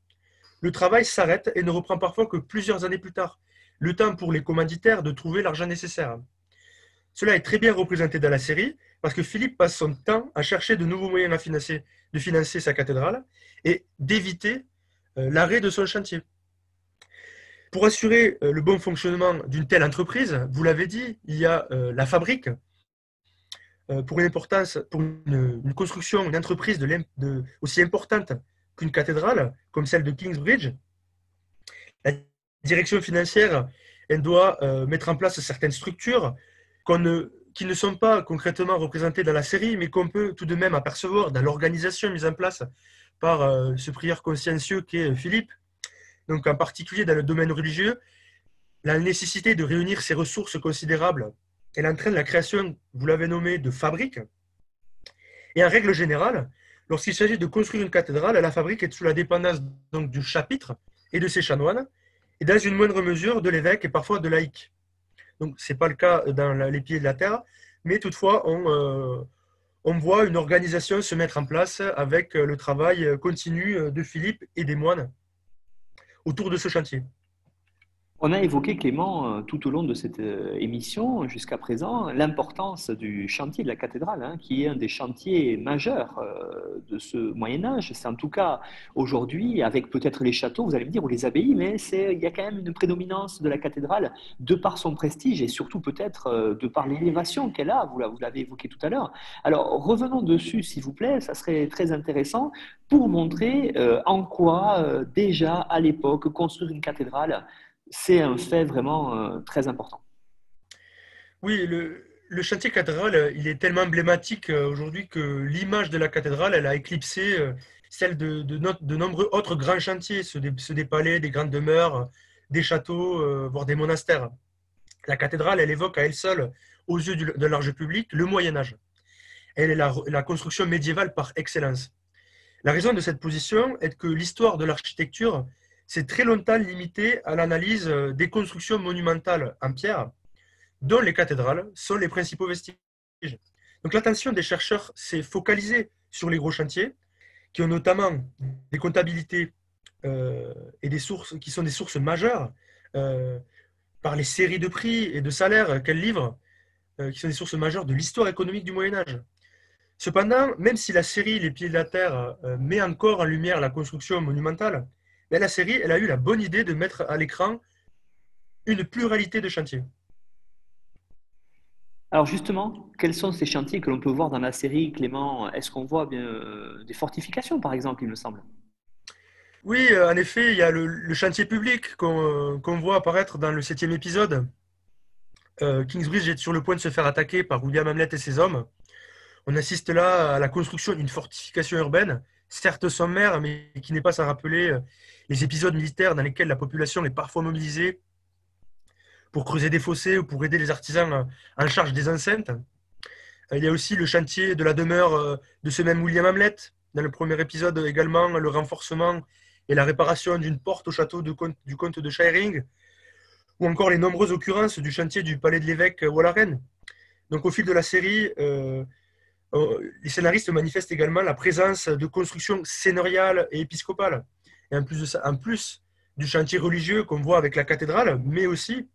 le travail s'arrête et ne reprend parfois que plusieurs années plus tard, le temps pour les commanditaires de trouver l'argent nécessaire. Cela est très bien représenté dans la série parce que Philippe passe son temps à chercher de nouveaux moyens de financer sa cathédrale et d'éviter euh, l'arrêt de son chantier. Pour assurer euh, le bon fonctionnement d'une telle entreprise, vous l'avez dit, il y a euh, la fabrique. Pour une importance, pour une, construction, une entreprise aussi importante qu'une cathédrale, comme celle de Kingsbridge, la direction financière elle doit euh, mettre en place certaines structures qui ne sont pas concrètement représentées dans la série, mais qu'on peut tout de même apercevoir dans l'organisation mise en place par euh, ce prieur consciencieux qu'est Philippe. Donc en particulier dans le domaine religieux, la nécessité de réunir ces ressources considérables, elle entraîne la création, vous l'avez nommé, de fabriques. Et en règle générale, Lorsqu'il s'agit de construire une cathédrale, la fabrique est sous la dépendance donc, du chapitre et de ses chanoines, et dans une moindre mesure de l'évêque et parfois de laïcs. Donc, ce n'est pas le cas dans les pieds de la terre, mais toutefois, euh, on voit une organisation se mettre en place avec le travail continu de Philippe et des moines autour de ce chantier. On a évoqué, Clément, euh, tout au long de cette euh, émission jusqu'à présent, l'importance du chantier de la cathédrale, hein, qui est un des chantiers majeurs euh, de ce Moyen Âge. C'est en tout cas aujourd'hui, avec peut-être les châteaux, vous allez me dire, ou les abbayes, mais il y a quand même une prédominance de la cathédrale de par son prestige et surtout peut-être de par l'élévation qu'elle a, vous l'avez évoqué tout à l'heure. Alors revenons dessus, s'il vous plaît, ça serait très intéressant pour montrer en quoi déjà à l'époque construire une cathédrale c'est un fait vraiment euh, très important. Oui, le, chantier cathédrale, euh, il est tellement emblématique euh, aujourd'hui que l'image de la cathédrale, elle a éclipsé celle de, de, nombreux autres grands chantiers, ceux des, palais, des grandes demeures, des châteaux, voire des monastères. La cathédrale, elle évoque à elle seule, aux yeux de large public, le Moyen Âge. Elle est la construction médiévale par excellence. La raison de cette position est que l'histoire de l'architecture c'est très longtemps limité à l'analyse euh, des constructions monumentales en pierre, dont les cathédrales sont les principaux vestiges. Donc l'attention des chercheurs s'est focalisée sur les gros chantiers, qui ont notamment des comptabilités euh, et des sources qui sont des sources majeures euh, par les séries de prix et de salaires qu'elles livrent, qui sont des sources majeures de l'histoire économique du Moyen Âge. Cependant, même si la série Les Pieds de la Terre met encore en lumière la construction monumentale, mais la série, elle a eu la bonne idée de mettre à l'écran une pluralité de chantiers. Alors justement, quels sont ces chantiers que l'on peut voir dans la série, Clément? Est-ce qu'on voit bien, euh, des fortifications, par exemple, il me semble? Oui, euh, en effet, il y a le, chantier public qu'on voit apparaître dans le septième épisode. Euh, Kingsbridge est sur le point de se faire attaquer par William Hamlet et ses hommes. On assiste là à la construction d'une fortification urbaine, certes sommaire, mais qui n'est pas sans rappeler les épisodes militaires dans lesquels la population est parfois mobilisée pour creuser des fossés ou pour aider les artisans en charge des enceintes. Il y a aussi le chantier de la demeure euh, de ce même William Hamlet. Dans le premier épisode également, le renforcement et la réparation d'une porte au château du comte de Shiring, ou encore les nombreuses occurrences du chantier du palais de l'évêque Wallaren. Donc au fil de la série, euh, euh, les scénaristes manifestent également la présence de constructions seigneuriales et épiscopales et en plus, en plus du chantier religieux qu'on voit avec la cathédrale, mais aussi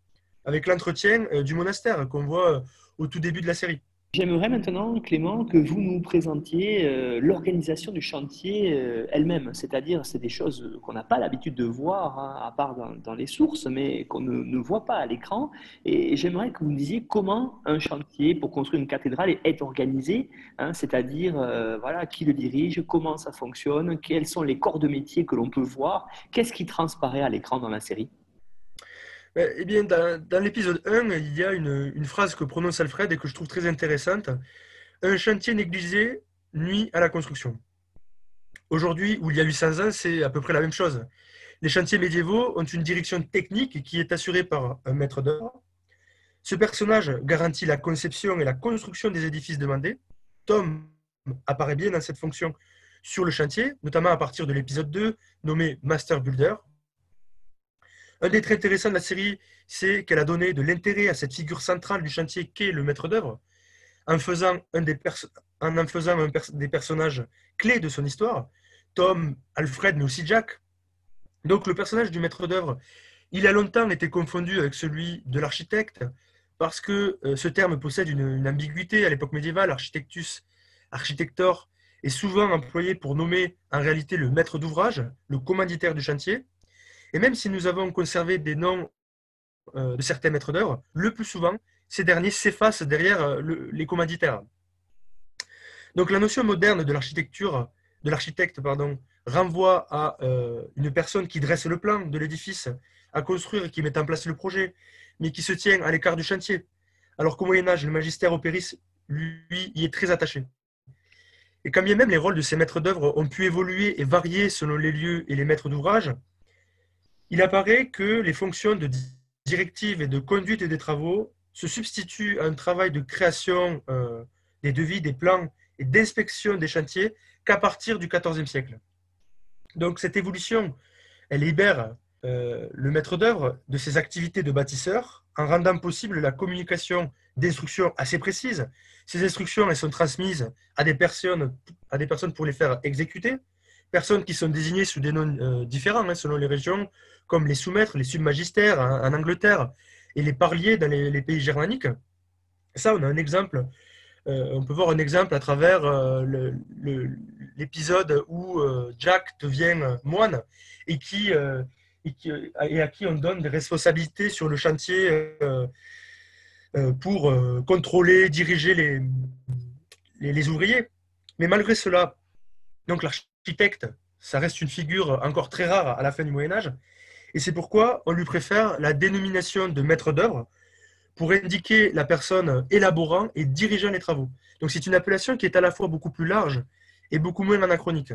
avec l'entretien euh, du monastère qu'on voit euh, au tout début de la série. J'aimerais maintenant, Clément, que vous nous présentiez euh, l'organisation du chantier euh, elle-même. C'est-à-dire, c'est des choses qu'on n'a pas l'habitude de voir, hein, à part dans, les sources, mais qu'on ne, voit pas à l'écran. Et j'aimerais que vous nous disiez comment un chantier pour construire une cathédrale est organisé, hein, c'est-à-dire, euh, voilà, qui le dirige, comment ça fonctionne, quels sont les corps de métier que l'on peut voir, qu'est-ce qui transparaît à l'écran dans la série? Eh bien, dans, l'épisode 1, il y a une, phrase que prononce Alfred et que je trouve très intéressante. Un chantier négligé nuit à la construction. Aujourd'hui, où il y a 800 ans, c'est à peu près la même chose. Les chantiers médiévaux ont une direction technique qui est assurée par un maître d'œuvre. Ce personnage garantit la conception et la construction des édifices demandés. Tom apparaît bien dans cette fonction sur le chantier, notamment à partir de l'épisode 2, nommé Master Builder, un des traits intéressants de la série, c'est qu'elle a donné de l'intérêt à cette figure centrale du chantier qu'est le maître d'œuvre, en faisant, un des, en faisant un des personnages clés de son histoire, Tom, Alfred, mais aussi Jack. Donc le personnage du maître d'œuvre, il a longtemps été confondu avec celui de l'architecte, parce que euh, ce terme possède une, une ambiguïté à l'époque médiévale, architectus, architector, est souvent employé pour nommer en réalité le maître d'ouvrage, le commanditaire du chantier. Et même si nous avons conservé des noms euh, de certains maîtres d'œuvre, le plus souvent, ces derniers s'effacent derrière euh, les commanditaires. Donc la notion moderne de l'architecture, de l'architecte, pardon, renvoie à euh, une personne qui dresse le plan de l'édifice à construire et qui met en place le projet, mais qui se tient à l'écart du chantier. Alors qu'au Moyen Âge, le magistère opéris, lui, y est très attaché. Et quand bien même les rôles de ces maîtres d'œuvre ont pu évoluer et varier selon les lieux et les maîtres d'ouvrage, il apparaît que les fonctions de directive et de conduite des travaux se substituent à un travail de création euh, des devis, des plans et d'inspection des chantiers qu'à partir du XIVe siècle. Donc cette évolution, elle libère euh, le maître d'œuvre de ses activités de bâtisseur en rendant possible la communication d'instructions assez précises. Ces instructions elles sont transmises à des personnes, à des personnes pour les faire exécuter, personnes qui sont désignées sous des noms euh, différents hein, selon les régions, comme les sous-maîtres, les submagistères en, Angleterre et les parliers dans les, pays germaniques. Ça, on a un exemple. Euh, on peut voir un exemple à travers euh, l'épisode où Jack devient moine et, qui, et, à qui on donne des responsabilités sur le chantier pour contrôler, diriger les, les, les, ouvriers. Mais malgré cela, donc l'architecte, ça reste une figure encore très rare à la fin du Moyen Âge, et c'est pourquoi on lui préfère la dénomination de maître d'œuvre pour indiquer la personne élaborant et dirigeant les travaux. Donc c'est une appellation qui est à la fois beaucoup plus large et beaucoup moins anachronique.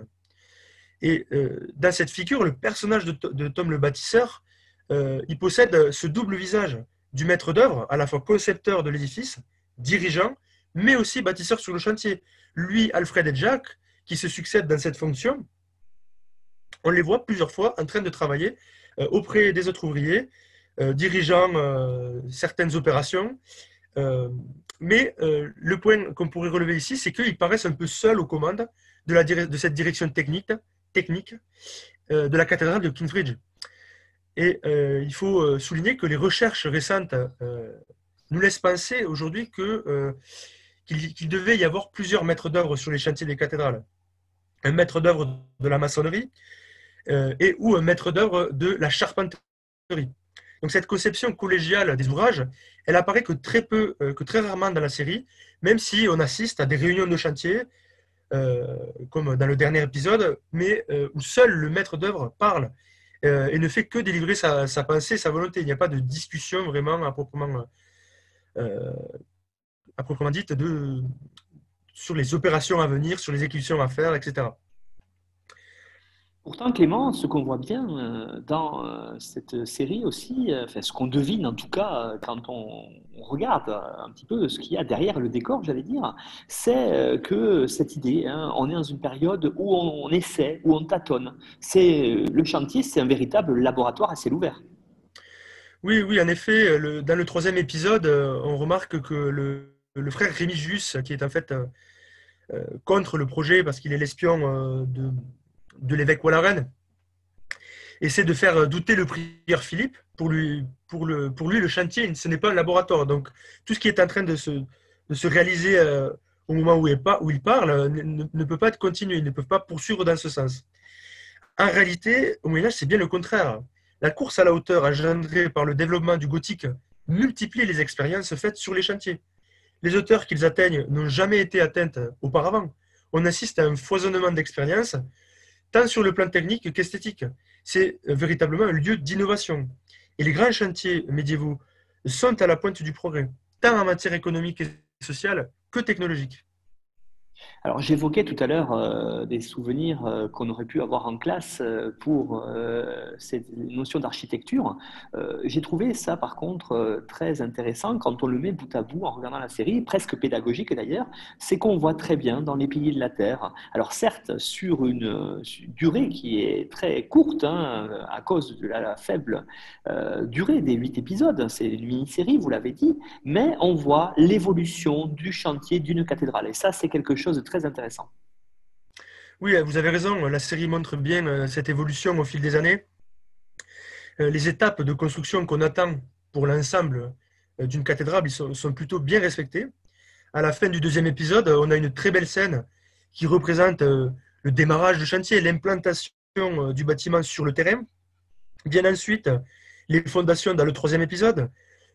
Et euh, dans cette figure, le personnage de, Tom le bâtisseur, euh, il possède ce double visage du maître d'œuvre, à la fois concepteur de l'édifice, dirigeant, mais aussi bâtisseur sur le chantier. Lui, Alfred et Jack, qui se succèdent dans cette fonction, on les voit plusieurs fois en train de travailler euh, auprès des autres ouvriers, euh, dirigeant euh, certaines opérations. mais le point qu'on pourrait relever ici, c'est qu'ils paraissent un peu seuls aux commandes de, cette direction technique, de la cathédrale de Kingsbridge. Et il faut souligner que les recherches récentes nous laissent penser aujourd'hui qu'il devait y avoir plusieurs maîtres d'œuvre sur les chantiers des cathédrales. Un maître d'œuvre de la maçonnerie euh, et ou un maître d'œuvre de la charpenterie. Donc cette conception collégiale des ouvrages, elle apparaît que très peu, euh, que très rarement dans la série, même si on assiste à des réunions de chantier, euh, comme dans le dernier épisode, mais où seul le maître d'œuvre parle et ne fait que délivrer sa, pensée, sa volonté. Il n'y a pas de discussion vraiment à proprement à proprement dite, de, sur les opérations à venir, sur les exécutions à faire, etc. Pourtant, Clément, ce qu'on voit bien euh, dans euh, cette série aussi, euh, enfin, ce qu'on devine en tout cas quand on regarde un petit peu ce qu'il y a derrière le décor, j'allais dire, c'est que cette idée, hein, on est dans une période où on essaie, où on tâtonne. C'est le chantier, c'est un véritable laboratoire à ciel ouvert. Oui, oui, en effet, dans le troisième épisode, on remarque que le, le frère Rémigius, qui est en fait euh, euh, contre le projet parce qu'il est l'espion euh, de, l'évêque Walaren, essaie de faire douter le prieur Philippe. Pour lui, le, chantier, ce n'est pas un laboratoire. Donc, tout ce qui est en train de se, réaliser au moment où il, parle ne, ne, peut pas être continué, ils ne peuvent pas poursuivre dans ce sens. En réalité, au Moyen Âge, c'est bien le contraire. La course à la hauteur engendrée par le développement du gothique multiplie les expériences faites sur les chantiers. Les hauteurs qu'ils atteignent n'ont jamais été atteintes auparavant. On assiste à un foisonnement d'expériences, tant sur le plan technique qu'esthétique. C'est véritablement un lieu d'innovation. Et les grands chantiers médiévaux sont à la pointe du progrès, tant en matière économique et sociale que technologique. Alors j'évoquais tout à l'heure euh, des souvenirs euh, qu'on aurait pu avoir en classe euh, pour cette notion d'architecture. J'ai trouvé ça par contre très intéressant quand on le met bout à bout en regardant la série, presque pédagogique d'ailleurs, c'est qu'on voit très bien dans les piliers de la Terre. Alors certes sur une durée qui est très courte hein, à cause de la, faible durée des huit épisodes, c'est une mini-série, vous l'avez dit, mais on voit l'évolution du chantier d'une cathédrale et ça c'est quelque chose de très intéressant. Oui, vous avez raison, la série montre bien euh, cette évolution au fil des années. Euh, les étapes de construction qu'on attend pour l'ensemble euh, d'une cathédrale sont, sont plutôt bien respectées. À la fin du deuxième épisode, on a une très belle scène qui représente le démarrage du chantier, l'implantation du bâtiment sur le terrain. Bien ensuite, les fondations dans le troisième épisode.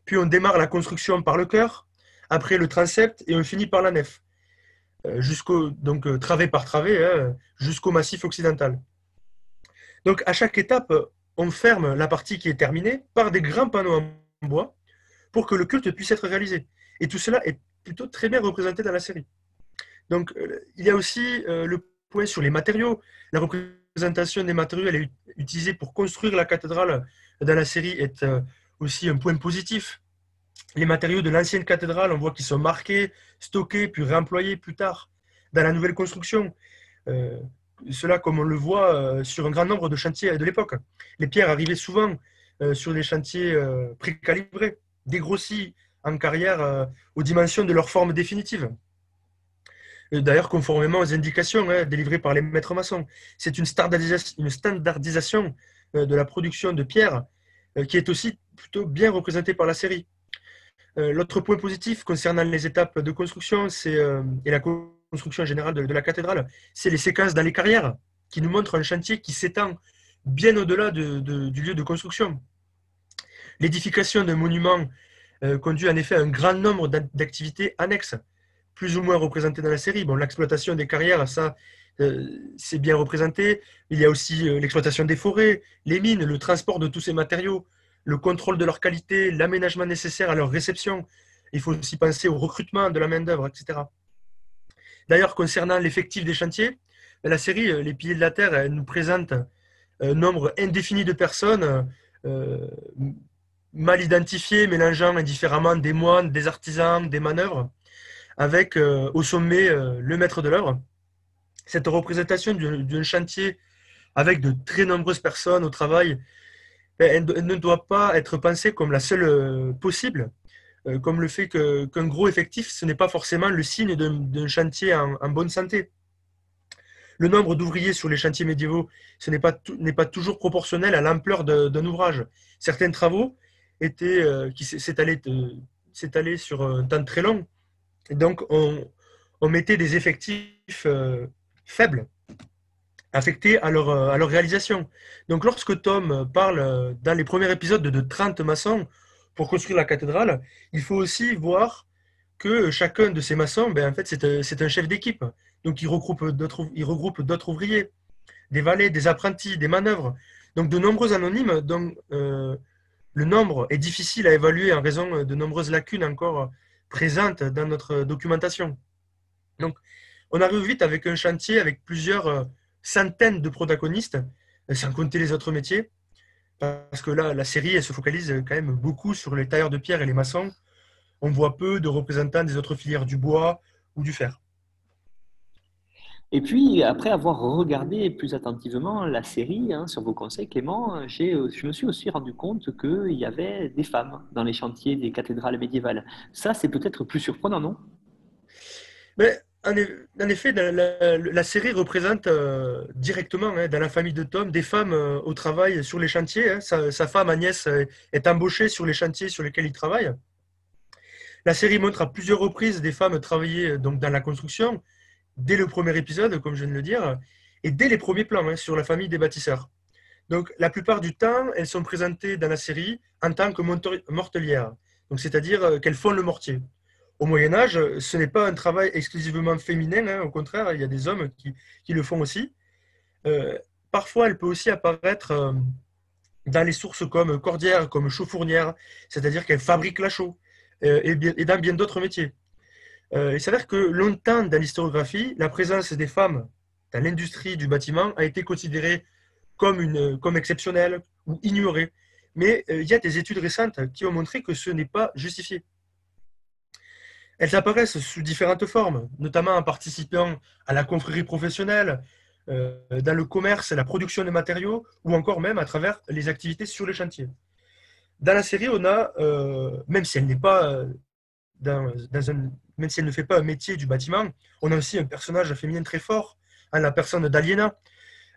Puis on démarre la construction par le cœur, après le transept et on finit par la nef. Euh, jusqu'au donc euh, travée par travée hein, jusqu'au massif occidental. Donc à chaque étape, on ferme la partie qui est terminée par des grands panneaux en bois pour que le culte puisse être réalisé. Et tout cela est plutôt très bien représenté dans la série. Donc euh, il y a aussi le point sur les matériaux. La représentation des matériaux elle est utilisée pour construire la cathédrale dans la série est aussi un point positif les matériaux de l'ancienne cathédrale, on voit qu'ils sont marqués, stockés, puis réemployés plus tard dans la nouvelle construction. Euh, cela, comme on le voit euh, sur un grand nombre de chantiers de l'époque. Les pierres arrivaient souvent euh, sur des chantiers précalibrés, dégrossis en carrière aux dimensions de leur forme définitive. D'ailleurs, conformément aux indications hein, délivrées par les maîtres maçons, c'est une standardisation, une standardisation de la production de pierres qui est aussi plutôt bien représentée par la série. Euh, l'autre point positif concernant les étapes de construction euh, et la construction générale de, la cathédrale, c'est les séquences dans les carrières qui nous montrent un chantier qui s'étend bien au-delà du lieu de construction. L'édification d'un monument euh, conduit en effet à un grand nombre d'activités annexes, plus ou moins représentées dans la série. Bon, l'exploitation des carrières, ça, c'est bien représenté. Il y a aussi l'exploitation des forêts, les mines, le transport de tous ces matériaux, le contrôle de leur qualité, l'aménagement nécessaire à leur réception. Il faut aussi penser au recrutement de la main-d'œuvre, etc. D'ailleurs, concernant l'effectif des chantiers, la série euh, Les Piliers de la Terre nous présente un nombre indéfini de personnes euh, mal identifiées, mélangeant indifféremment des moines, des artisans, des manœuvres, avec euh, au sommet le maître de l'œuvre. Cette représentation d'un chantier avec de très nombreuses personnes au travail elle, ne doit pas être pensée comme la seule euh, possible, euh, comme le fait qu'un gros effectif, ce n'est pas forcément le signe d'un chantier en, bonne santé. Le nombre d'ouvriers sur les chantiers médiévaux, ce n'est pas, toujours proportionnel à l'ampleur d'un ouvrage. Certains travaux étaient, euh, qui s'étalaient sur un temps très long, et donc on, on mettait des effectifs faibles affectés à leur, à leur réalisation. Donc lorsque Tom parle euh, dans les premiers épisodes de 30 maçons pour construire la cathédrale, il faut aussi voir que chacun de ces maçons, ben, en fait, c'est un, chef d'équipe. Donc il regroupe d'autres ouvriers, des valets, des apprentis, des manœuvres. Donc de nombreux anonymes dont euh, le nombre est difficile à évaluer en raison de nombreuses lacunes encore présentes dans notre documentation. Donc on arrive vite avec un chantier avec plusieurs euh, centaines de protagonistes, euh, sans compter les autres métiers. Parce que là, la série, elle se focalise quand même beaucoup sur les tailleurs de pierre et les maçons. On voit peu de représentants des autres filières du bois ou du fer. Et puis, après avoir regardé plus attentivement la série, hein, sur vos conseils, Clément, je me suis aussi rendu compte qu'il y avait des femmes dans les chantiers des cathédrales médiévales. Ça, c'est peut-être plus surprenant, non? Mais en effet, la, série représente euh, directement hein, dans la famille de Tom des femmes euh, au travail sur les chantiers. Hein. Sa, femme Agnès euh, est embauchée sur les chantiers sur lesquels il travaille. La série montre à plusieurs reprises des femmes travailler donc, dans la construction, dès le premier épisode, comme je viens de le dire, et dès les premiers plans hein, sur la famille des bâtisseurs. Donc, la plupart du temps, elles sont présentées dans la série en tant que mortelières, c'est-à-dire qu'elles font le mortier. Au Moyen Âge, ce n'est pas un travail exclusivement féminin, hein, au contraire, il y a des hommes qui, le font aussi. Euh, parfois, elle peut aussi apparaître euh, dans les sources comme cordière, comme chauffournière, c'est-à-dire qu'elle fabrique la chaux, et, dans bien d'autres métiers. il s'avère que longtemps dans l'historiographie, la présence des femmes dans l'industrie du bâtiment a été considérée comme, exceptionnelle ou ignorée. Mais euh, il y a des études récentes qui ont montré que ce n'est pas justifié. Elles apparaissent sous différentes formes, notamment en participant à la confrérie professionnelle, euh, dans le commerce, la production de matériaux, ou encore même à travers les activités sur les chantiers. Dans la série, on a, euh, même si elle n'est pas dans, un, ne fait pas un métier du bâtiment, on a aussi un personnage féminin très fort, à la personne d'Aliena.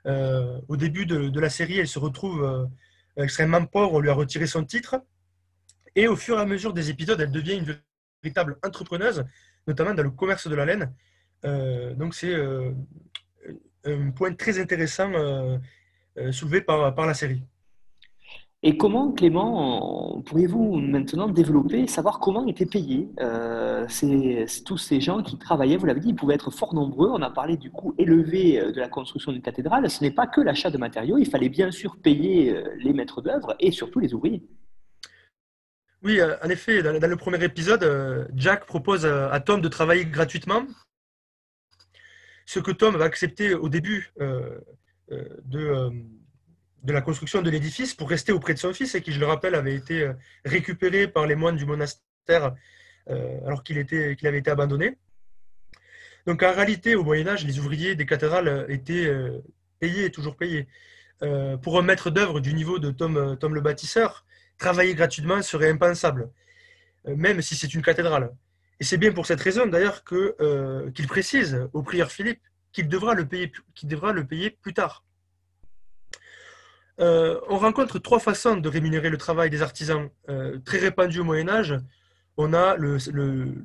Euh, au début de, la série, elle se retrouve euh, extrêmement pauvre, on lui a retiré son titre. Et au fur et à mesure des épisodes, elle devient une véritable entrepreneuse, notamment dans le commerce de la laine. Euh, donc c'est un point très intéressant soulevé par la série. Et comment, Clément, pourriez-vous maintenant développer, savoir comment étaient payés euh, tous ces gens qui travaillaient? Vous l'avez dit, ils pouvaient être fort nombreux. On a parlé du coût élevé euh, de la construction d'une cathédrale. Ce n'est pas que l'achat de matériaux. Il fallait bien sûr payer euh, les maîtres d'œuvre et surtout les ouvriers. Oui, en effet, dans le premier épisode, Jack propose à Tom de travailler gratuitement. Ce que Tom va accepter au début de la construction de l'édifice pour rester auprès de son fils, et qui, je le rappelle, avait été euh, récupéré par les moines du monastère euh, alors qu'il avait été abandonné. Donc en réalité, au Moyen Âge, les ouvriers des cathédrales étaient euh, payés, toujours payés. pour un maître d'œuvre du niveau de Tom le bâtisseur, travailler gratuitement serait impensable, même si c'est une cathédrale. Et c'est bien pour cette raison d'ailleurs qu'il précise au prieur Philippe qu'il devra, le payer, qu'il devra le payer plus tard. Euh, on rencontre trois façons de rémunérer le travail des artisans euh, très répandues au Moyen Âge. On a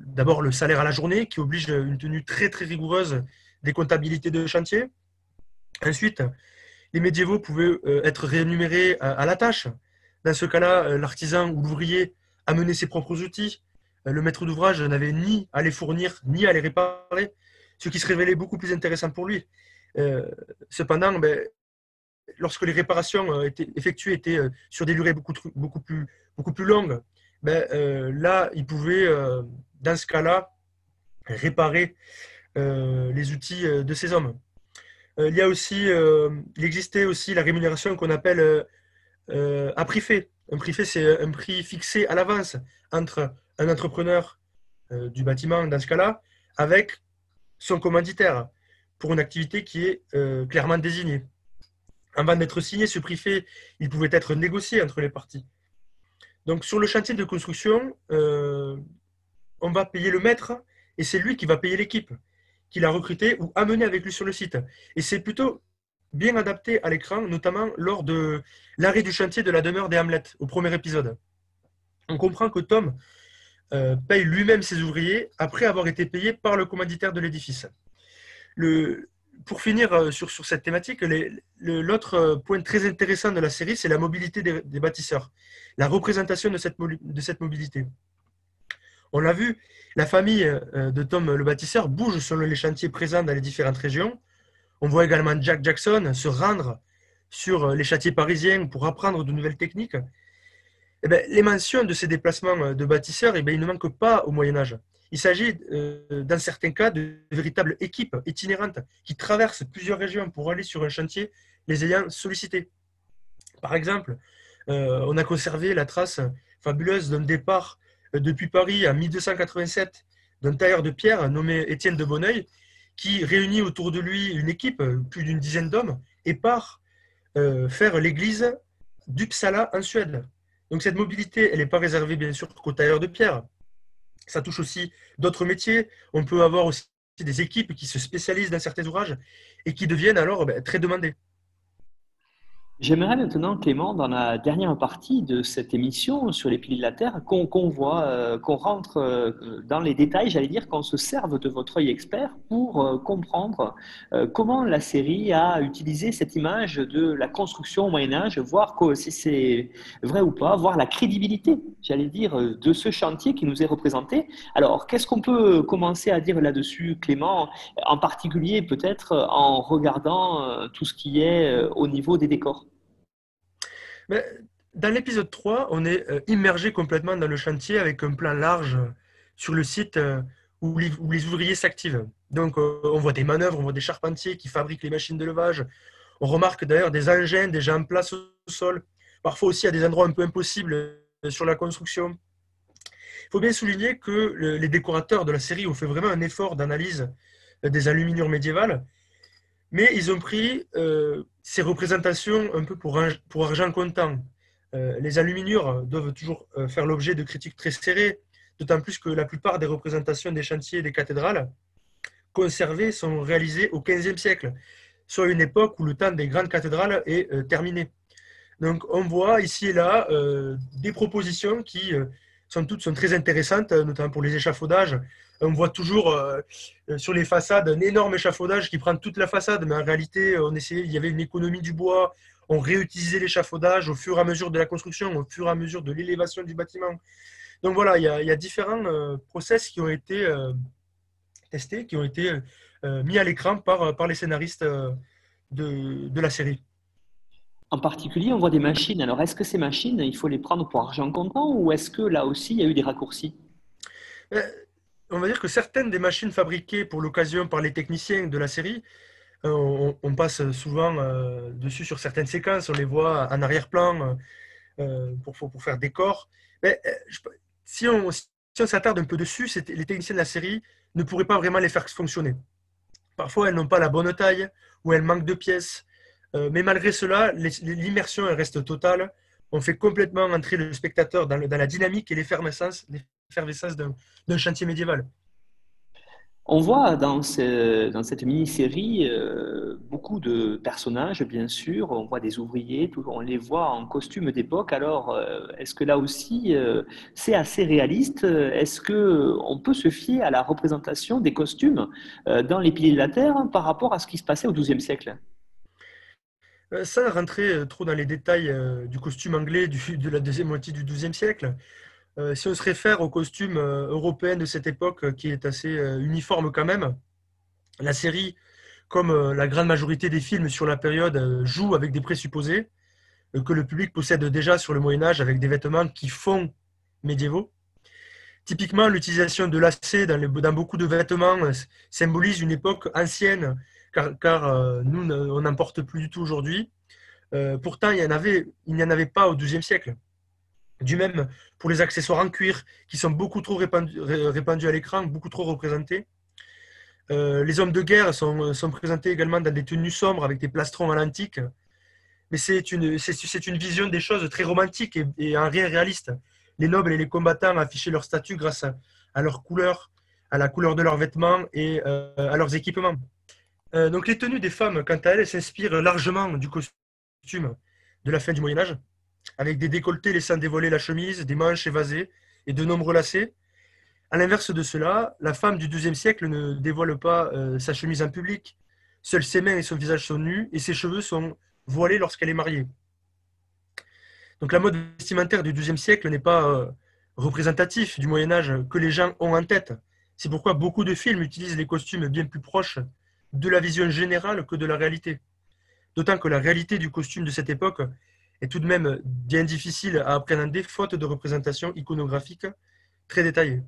d'abord le salaire à la journée qui oblige une tenue très très rigoureuse des comptabilités de chantier. Ensuite, les médiévaux pouvaient euh, être rémunérés à, la tâche. Dans ce cas-là, l'artisan ou l'ouvrier amenait ses propres outils. Le maître d'ouvrage n'avait ni à les fournir ni à les réparer, ce qui se révélait beaucoup plus intéressant pour lui. cependant, ben, lorsque les réparations euh, effectuées étaient euh, sur des durées beaucoup, plus, longues, ben, euh, là, ils pouvaient, dans ce cas-là, réparer les outils de ces hommes. il y a aussi, il existait aussi la rémunération qu'on appelle un prix fait. Un prix fait, c'est un prix fixé à l'avance entre un entrepreneur du bâtiment, dans ce cas-là, avec son commanditaire pour une activité qui est clairement désignée. Avant d'être signé, ce prix fait, il pouvait être négocié entre les parties. Donc sur le chantier de construction, euh, on va payer le maître et c'est lui qui va payer l'équipe qu'il a recruté ou amené avec lui sur le site. Et c'est plutôt bien adapté à l'écran, notamment lors de l'arrêt du chantier de la demeure des Hamlet, au premier épisode. On comprend que Tom euh, paye lui-même ses ouvriers après avoir été payé par le commanditaire de l'édifice. Pour finir euh, sur, cette thématique, l'autre euh, point très intéressant de la série, c'est la mobilité des, bâtisseurs, la représentation de cette, de cette mobilité. On l'a vu, la famille de Tom le bâtisseur bouge selon les chantiers présents dans les différentes régions. On voit également Jack Jackson se rendre sur les chantiers parisiens pour apprendre de nouvelles techniques. Eh bien, les mentions de ces déplacements de bâtisseurs, eh ils ne manquent pas au Moyen Âge. Il s'agit, euh, dans certains cas, de véritables équipes itinérantes qui traversent plusieurs régions pour aller sur un chantier, les ayant sollicités. Par exemple, euh, on a conservé la trace fabuleuse d'un départ euh, depuis Paris en 1287 d'un tailleur de pierre nommé Étienne de Bonneuil, qui réunit autour de lui une équipe, plus d'une dizaine d'hommes, et part faire l'église d'Uppsala en Suède. Donc cette mobilité, elle n'est pas réservée bien sûr qu'aux tailleurs de pierre ça touche aussi d'autres métiers. On peut avoir aussi des équipes qui se spécialisent dans certains ouvrages et qui deviennent alors ben, très demandés. J'aimerais maintenant, Clément, dans la dernière partie de cette émission sur les piliers de la Terre, qu'on voit, euh, qu'on rentre euh, dans les détails, j'allais dire, qu'on se serve de votre œil expert pour euh, comprendre comment la série a utilisé cette image de la construction au Moyen Âge, voir si c'est vrai ou pas, voir la crédibilité, j'allais dire, de ce chantier qui nous est représenté. Alors, qu'est-ce qu'on peut commencer à dire là-dessus, Clément, en particulier peut-être en regardant tout ce qui est au niveau des décors? Dans l'épisode 3, on est euh, immergé complètement dans le chantier avec un plan large sur le site euh, où les, ouvriers s'activent. Donc, euh, on voit des manœuvres, on voit des charpentiers qui fabriquent les machines de levage. On remarque d'ailleurs des engins déjà en place au sol, parfois aussi à des endroits un peu impossibles sur la construction. Il faut bien souligner que les décorateurs de la série ont fait vraiment un effort d'analyse des aluminiums médiévales mais ils ont pris euh, ces représentations un peu pour, argent comptant. Euh, les aluminiures doivent toujours euh, faire l'objet de critiques très serrées, d'autant plus que la plupart des représentations des chantiers et des cathédrales conservées sont réalisées au XVe siècle, soit une époque où le temps des grandes cathédrales est terminé. Donc on voit ici et là des propositions qui sont toutes sont très intéressantes, notamment pour les échafaudages, on voit toujours euh, sur les façades un énorme échafaudage qui prend toute la façade, mais en réalité, on essayait, il y avait une économie du bois, on réutilisait l'échafaudage au fur et à mesure de la construction, au fur et à mesure de l'élévation du bâtiment. Donc voilà, il y a, différents euh, process qui ont été euh, testés, qui ont été mis à l'écran par, par les scénaristes de, de la série. En particulier, on voit des machines. Alors, est-ce que ces machines, il faut les prendre pour argent comptant ou est-ce que là aussi, il y a eu des raccourcis? On va dire que certaines des machines fabriquées pour l'occasion par les techniciens de la série, euh, on, passe souvent euh, dessus sur certaines séquences, on les voit en arrière-plan euh, pour, faire décor. Mais si on s'attarde un peu dessus, les techniciens de la série ne pourraient pas vraiment les faire fonctionner. Parfois, elles n'ont pas la bonne taille ou elles manquent de pièces. mais malgré cela, l'immersion reste totale. On fait complètement entrer le spectateur dans, la dynamique et l'effervescence d'un chantier médiéval. On voit dans, dans cette mini-série euh, beaucoup de personnages, bien sûr. On voit des ouvriers, on les voit en costume d'époque. Alors, euh, est-ce que là aussi, euh, c'est assez réaliste? Est-ce qu'on peut se fier à la représentation des costumes dans les piliers de la Terre par rapport à ce qui se passait au XIIe siècle? Sans rentrer trop dans les détails du costume anglais de la deuxième moitié du XIIe siècle, si on se réfère au costume euh, européen de cette époque, euh, qui est assez uniforme quand même, la série, comme la grande majorité des films sur la période, joue avec des présupposés que le public possède déjà sur le Moyen Âge avec des vêtements qui font médiévaux. Typiquement, l'utilisation de lacets dans, dans, beaucoup de vêtements symbolise une époque ancienne, car, nous, on n'en porte plus du tout aujourd'hui. pourtant, il n'y en, en, avait pas au XIIe siècle. Du même pour les accessoires en cuir qui sont beaucoup trop répandus, à l'écran, beaucoup trop représentés. Euh, les hommes de guerre sont, présentés également dans des tenues sombres avec des plastrons à l'antique. Mais c'est une, vision des choses très romantique et, en rien réaliste. Les nobles et les combattants affichaient leur statut grâce à, leur couleur, à la couleur de leurs vêtements et euh, à leurs équipements. Euh, donc les tenues des femmes, quant à elles, s'inspirent largement du costume de la fin du Moyen Âge avec des décolletés laissant dévoiler la chemise, des manches évasées et de nombreux lacets. À l'inverse de cela, la femme du XIIe siècle ne dévoile pas euh, sa chemise en public. Seules ses mains et son visage sont nus et ses cheveux sont voilés lorsqu'elle est mariée. Donc la mode vestimentaire du XIIe siècle n'est pas euh, représentatif du Moyen Âge que les gens ont en tête. C'est pourquoi beaucoup de films utilisent les costumes bien plus proches de la vision générale que de la réalité. D'autant que la réalité du costume de cette époque est tout de même bien difficile à appréhender faute de représentation iconographique très détaillée.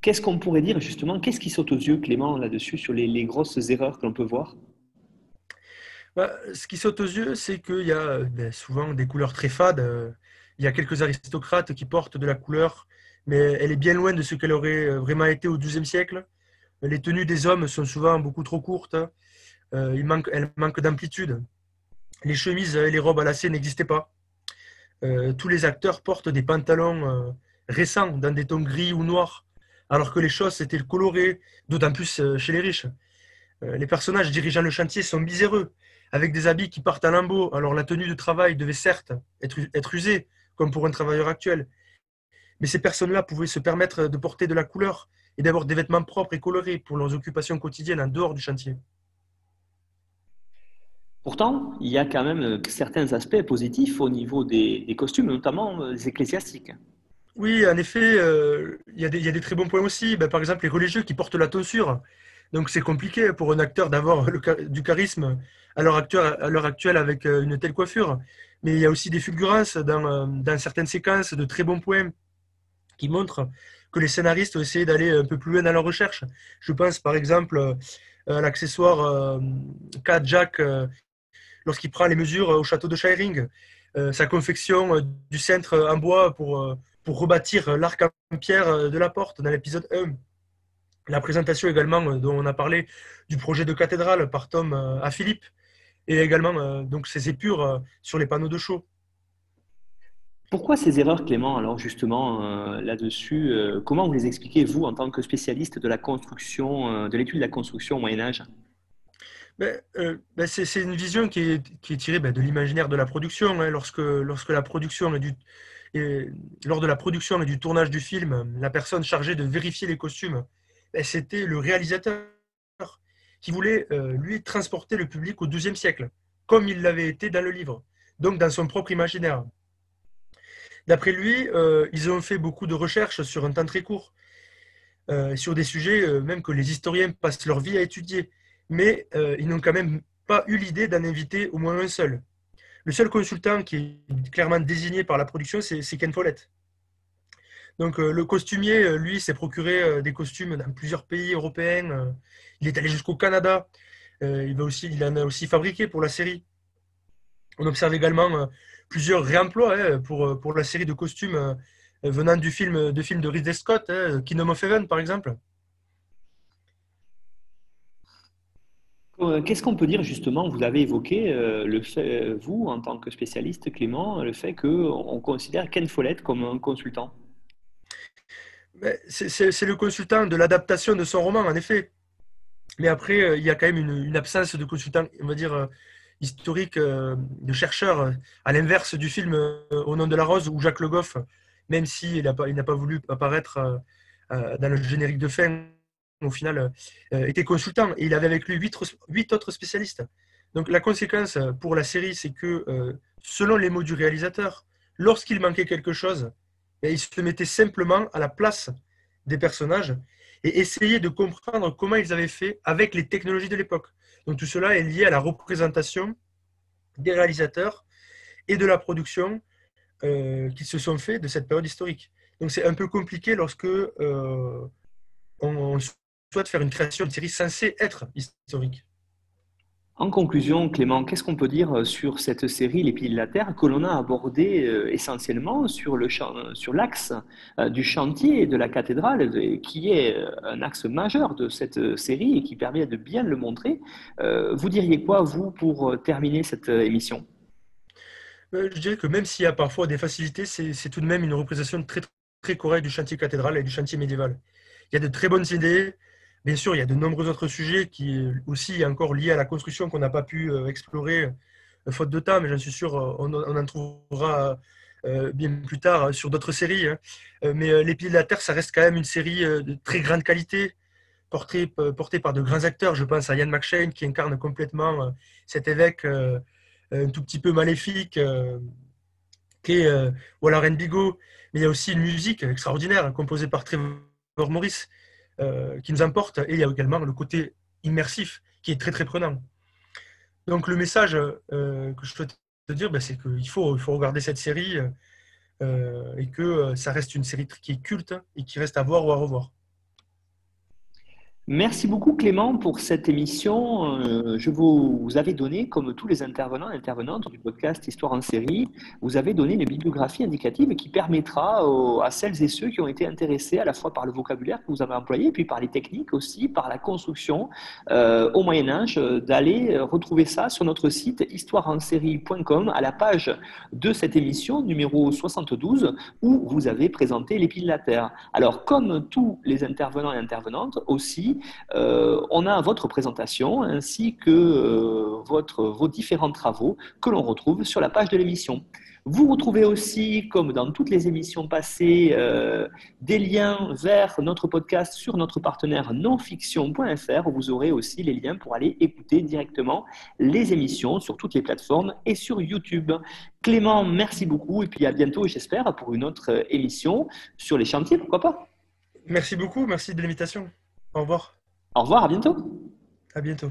Qu'est-ce qu'on pourrait dire justement? Qu'est-ce qui saute aux yeux, Clément, là-dessus, sur les, grosses erreurs que l'on peut voir? Bah, Ce qui saute aux yeux, c'est qu'il y a ben, souvent des couleurs très fades. Il y a quelques aristocrates qui portent de la couleur, mais elle est bien loin de ce qu'elle aurait vraiment été au XIIe siècle. Les tenues des hommes sont souvent beaucoup trop courtes. Euh, elle manque d'amplitude. Les chemises et les robes à lacets n'existaient pas. Euh, tous les acteurs portent des pantalons euh, récents dans des tons gris ou noirs, alors que les choses étaient colorées, d'autant plus chez les riches. les personnages dirigeant le chantier sont miséreux, avec des habits qui partent à lambeaux. Alors la tenue de travail devait certes être, être usée, comme pour un travailleur actuel, mais ces personnes-là pouvaient se permettre de porter de la couleur et d'avoir des vêtements propres et colorés pour leurs occupations quotidiennes en dehors du chantier. Pourtant, il y a quand même certains aspects positifs au niveau des, costumes, notamment les ecclésiastiques. Oui, en effet, euh, il, y a des, très bons points aussi. Ben, par exemple, les religieux qui portent la tonsure. Donc c'est compliqué pour un acteur d'avoir du charisme à l'heure actuelle, avec euh, une telle coiffure. Mais il y a aussi des fulgurances dans, euh, dans certaines séquences de très bons points qui montrent que les scénaristes ont essayé d'aller un peu plus loin dans leur recherche. Je pense par exemple euh, à l'accessoire K. Lorsqu'il prend les mesures au château de Shiring, sa confection du centre en bois pour, rebâtir l'arc en pierre de la porte dans l'épisode 1 la présentation également dont on a parlé du projet de cathédrale par Tom à Philippe, et également euh, donc ces épures euh, sur les panneaux de show. Pourquoi ces erreurs, Clément, alors justement euh, là-dessus Comment vous les expliquez, vous, en tant que spécialiste de la construction, de l'étude de la construction au Moyen-Âge ben c'est, une vision qui est, qui est tirée ben, de l'imaginaire de la production. Hein. lorsque, la production du, lors de la production et du tournage du film, la personne chargée de vérifier les costumes, ben, c'était le réalisateur qui voulait, euh, lui, transporter le public au XIIe siècle, comme il l'avait été dans le livre, donc dans son propre imaginaire. D'après lui, euh, ils ont fait beaucoup de recherches sur un temps très court, euh, sur des sujets même que les historiens passent leur vie à étudier, mais ils n'ont quand même pas eu l'idée d'en inviter au moins un seul. Le seul consultant qui est clairement désigné par la production, c'est Ken Follett. Donc le costumier, lui, s'est procuré des costumes dans plusieurs pays européens il est allé jusqu'au Canada. Euh, il, en a aussi fabriqué pour la série. On observe également euh, plusieurs réemplois hein, pour, euh, la série de costumes venant du film de, de Ridley Scott, hein, Kingdom of Heaven par exemple. Qu'est-ce qu'on peut dire justement? Vous avez évoqué le fait, vous en tant que spécialiste, Clément, le fait qu'on considère Ken Follett comme un consultant? C'est le consultant de l'adaptation de son roman, en effet. Mais après, euh, il y a quand même une, absence de consultants, on va dire, euh, historiques, euh, de chercheurs, à l'inverse du film Au nom de la rose, où Jacques Le Goff, même s'il n'a pas voulu apparaître dans le générique de fin, au final, était consultant. Et il avait avec lui huit, autres spécialistes. Donc la conséquence pour la série, c'est que, selon les mots du réalisateur, lorsqu'il manquait quelque chose, ben, il se mettait simplement à la place des personnages et essayer de comprendre comment ils avaient fait avec les technologies de l'époque. Donc tout cela est lié à la représentation des réalisateurs et de la production euh, qui se sont faits de cette période historique. Donc c'est un peu compliqué lorsque euh, on souhaite faire une création de série censée être historique. En conclusion, Clément, qu'est-ce qu'on peut dire euh, sur cette série Les Piliers de la Terre que l'on a abordé euh, essentiellement sur sur l'axe euh, du chantier de la cathédrale, qui est un axe majeur de cette série et qui permet de bien le montrer. Vous diriez quoi, vous, pour terminer cette émission? Je dirais que même s'il y a parfois des facilités, c'est tout de même une représentation très, très correcte du chantier cathédral et du chantier médiéval. Il y a de très bonnes idées, Bien sûr, il y a de nombreux autres sujets qui aussi encore liés à la construction qu'on n'a pas pu euh, explorer euh, faute de temps, mais j'en suis sûr, euh, on, en trouvera bien plus tard sur d'autres séries. Hein. Mais Les Pieds de la Terre, ça reste quand même une série de très grande qualité, portée, portée par de grands acteurs. Je pense à Ian McShane qui incarne complètement cet évêque un tout petit peu maléfique, qui est Warren Bigot. Mais il y a aussi une musique extraordinaire composée par Trevor Morris euh, qui nous importe, et il y a également le côté immersif qui est très très prenant. Donc le message euh, que je souhaite te dire, ben, c'est qu'il faut, regarder cette série euh, et que ça reste une série qui est culte et qui reste à voir ou à revoir. Merci beaucoup Clément pour cette émission. Euh, je vous, avais donné, comme tous les intervenants et intervenantes du podcast Histoire en série, vous avez donné une bibliographie indicative qui permettra à celles et ceux qui ont été intéressés à la fois par le vocabulaire que vous avez employé, puis par les techniques aussi, par la construction euh, au Moyen Âge, d'aller retrouver ça sur notre site histoireensérie.com à la page de cette émission numéro 72 où vous avez présenté les piles. Alors comme tous les intervenants et intervenantes aussi, partie, on a votre présentation ainsi que votre, vos différents travaux que l'on retrouve sur la page de l'émission. Vous retrouvez aussi, comme dans toutes les émissions passées, euh, des liens vers notre podcast sur notre partenaire nonfiction.fr où vous aurez aussi les liens pour aller écouter directement les émissions sur toutes les plateformes et sur YouTube. Clément, merci beaucoup et puis à bientôt, j'espère, pour une autre émission sur les chantiers, pourquoi pas? Merci beaucoup, merci de l'invitation. Au revoir. Au revoir, à bientôt. À bientôt.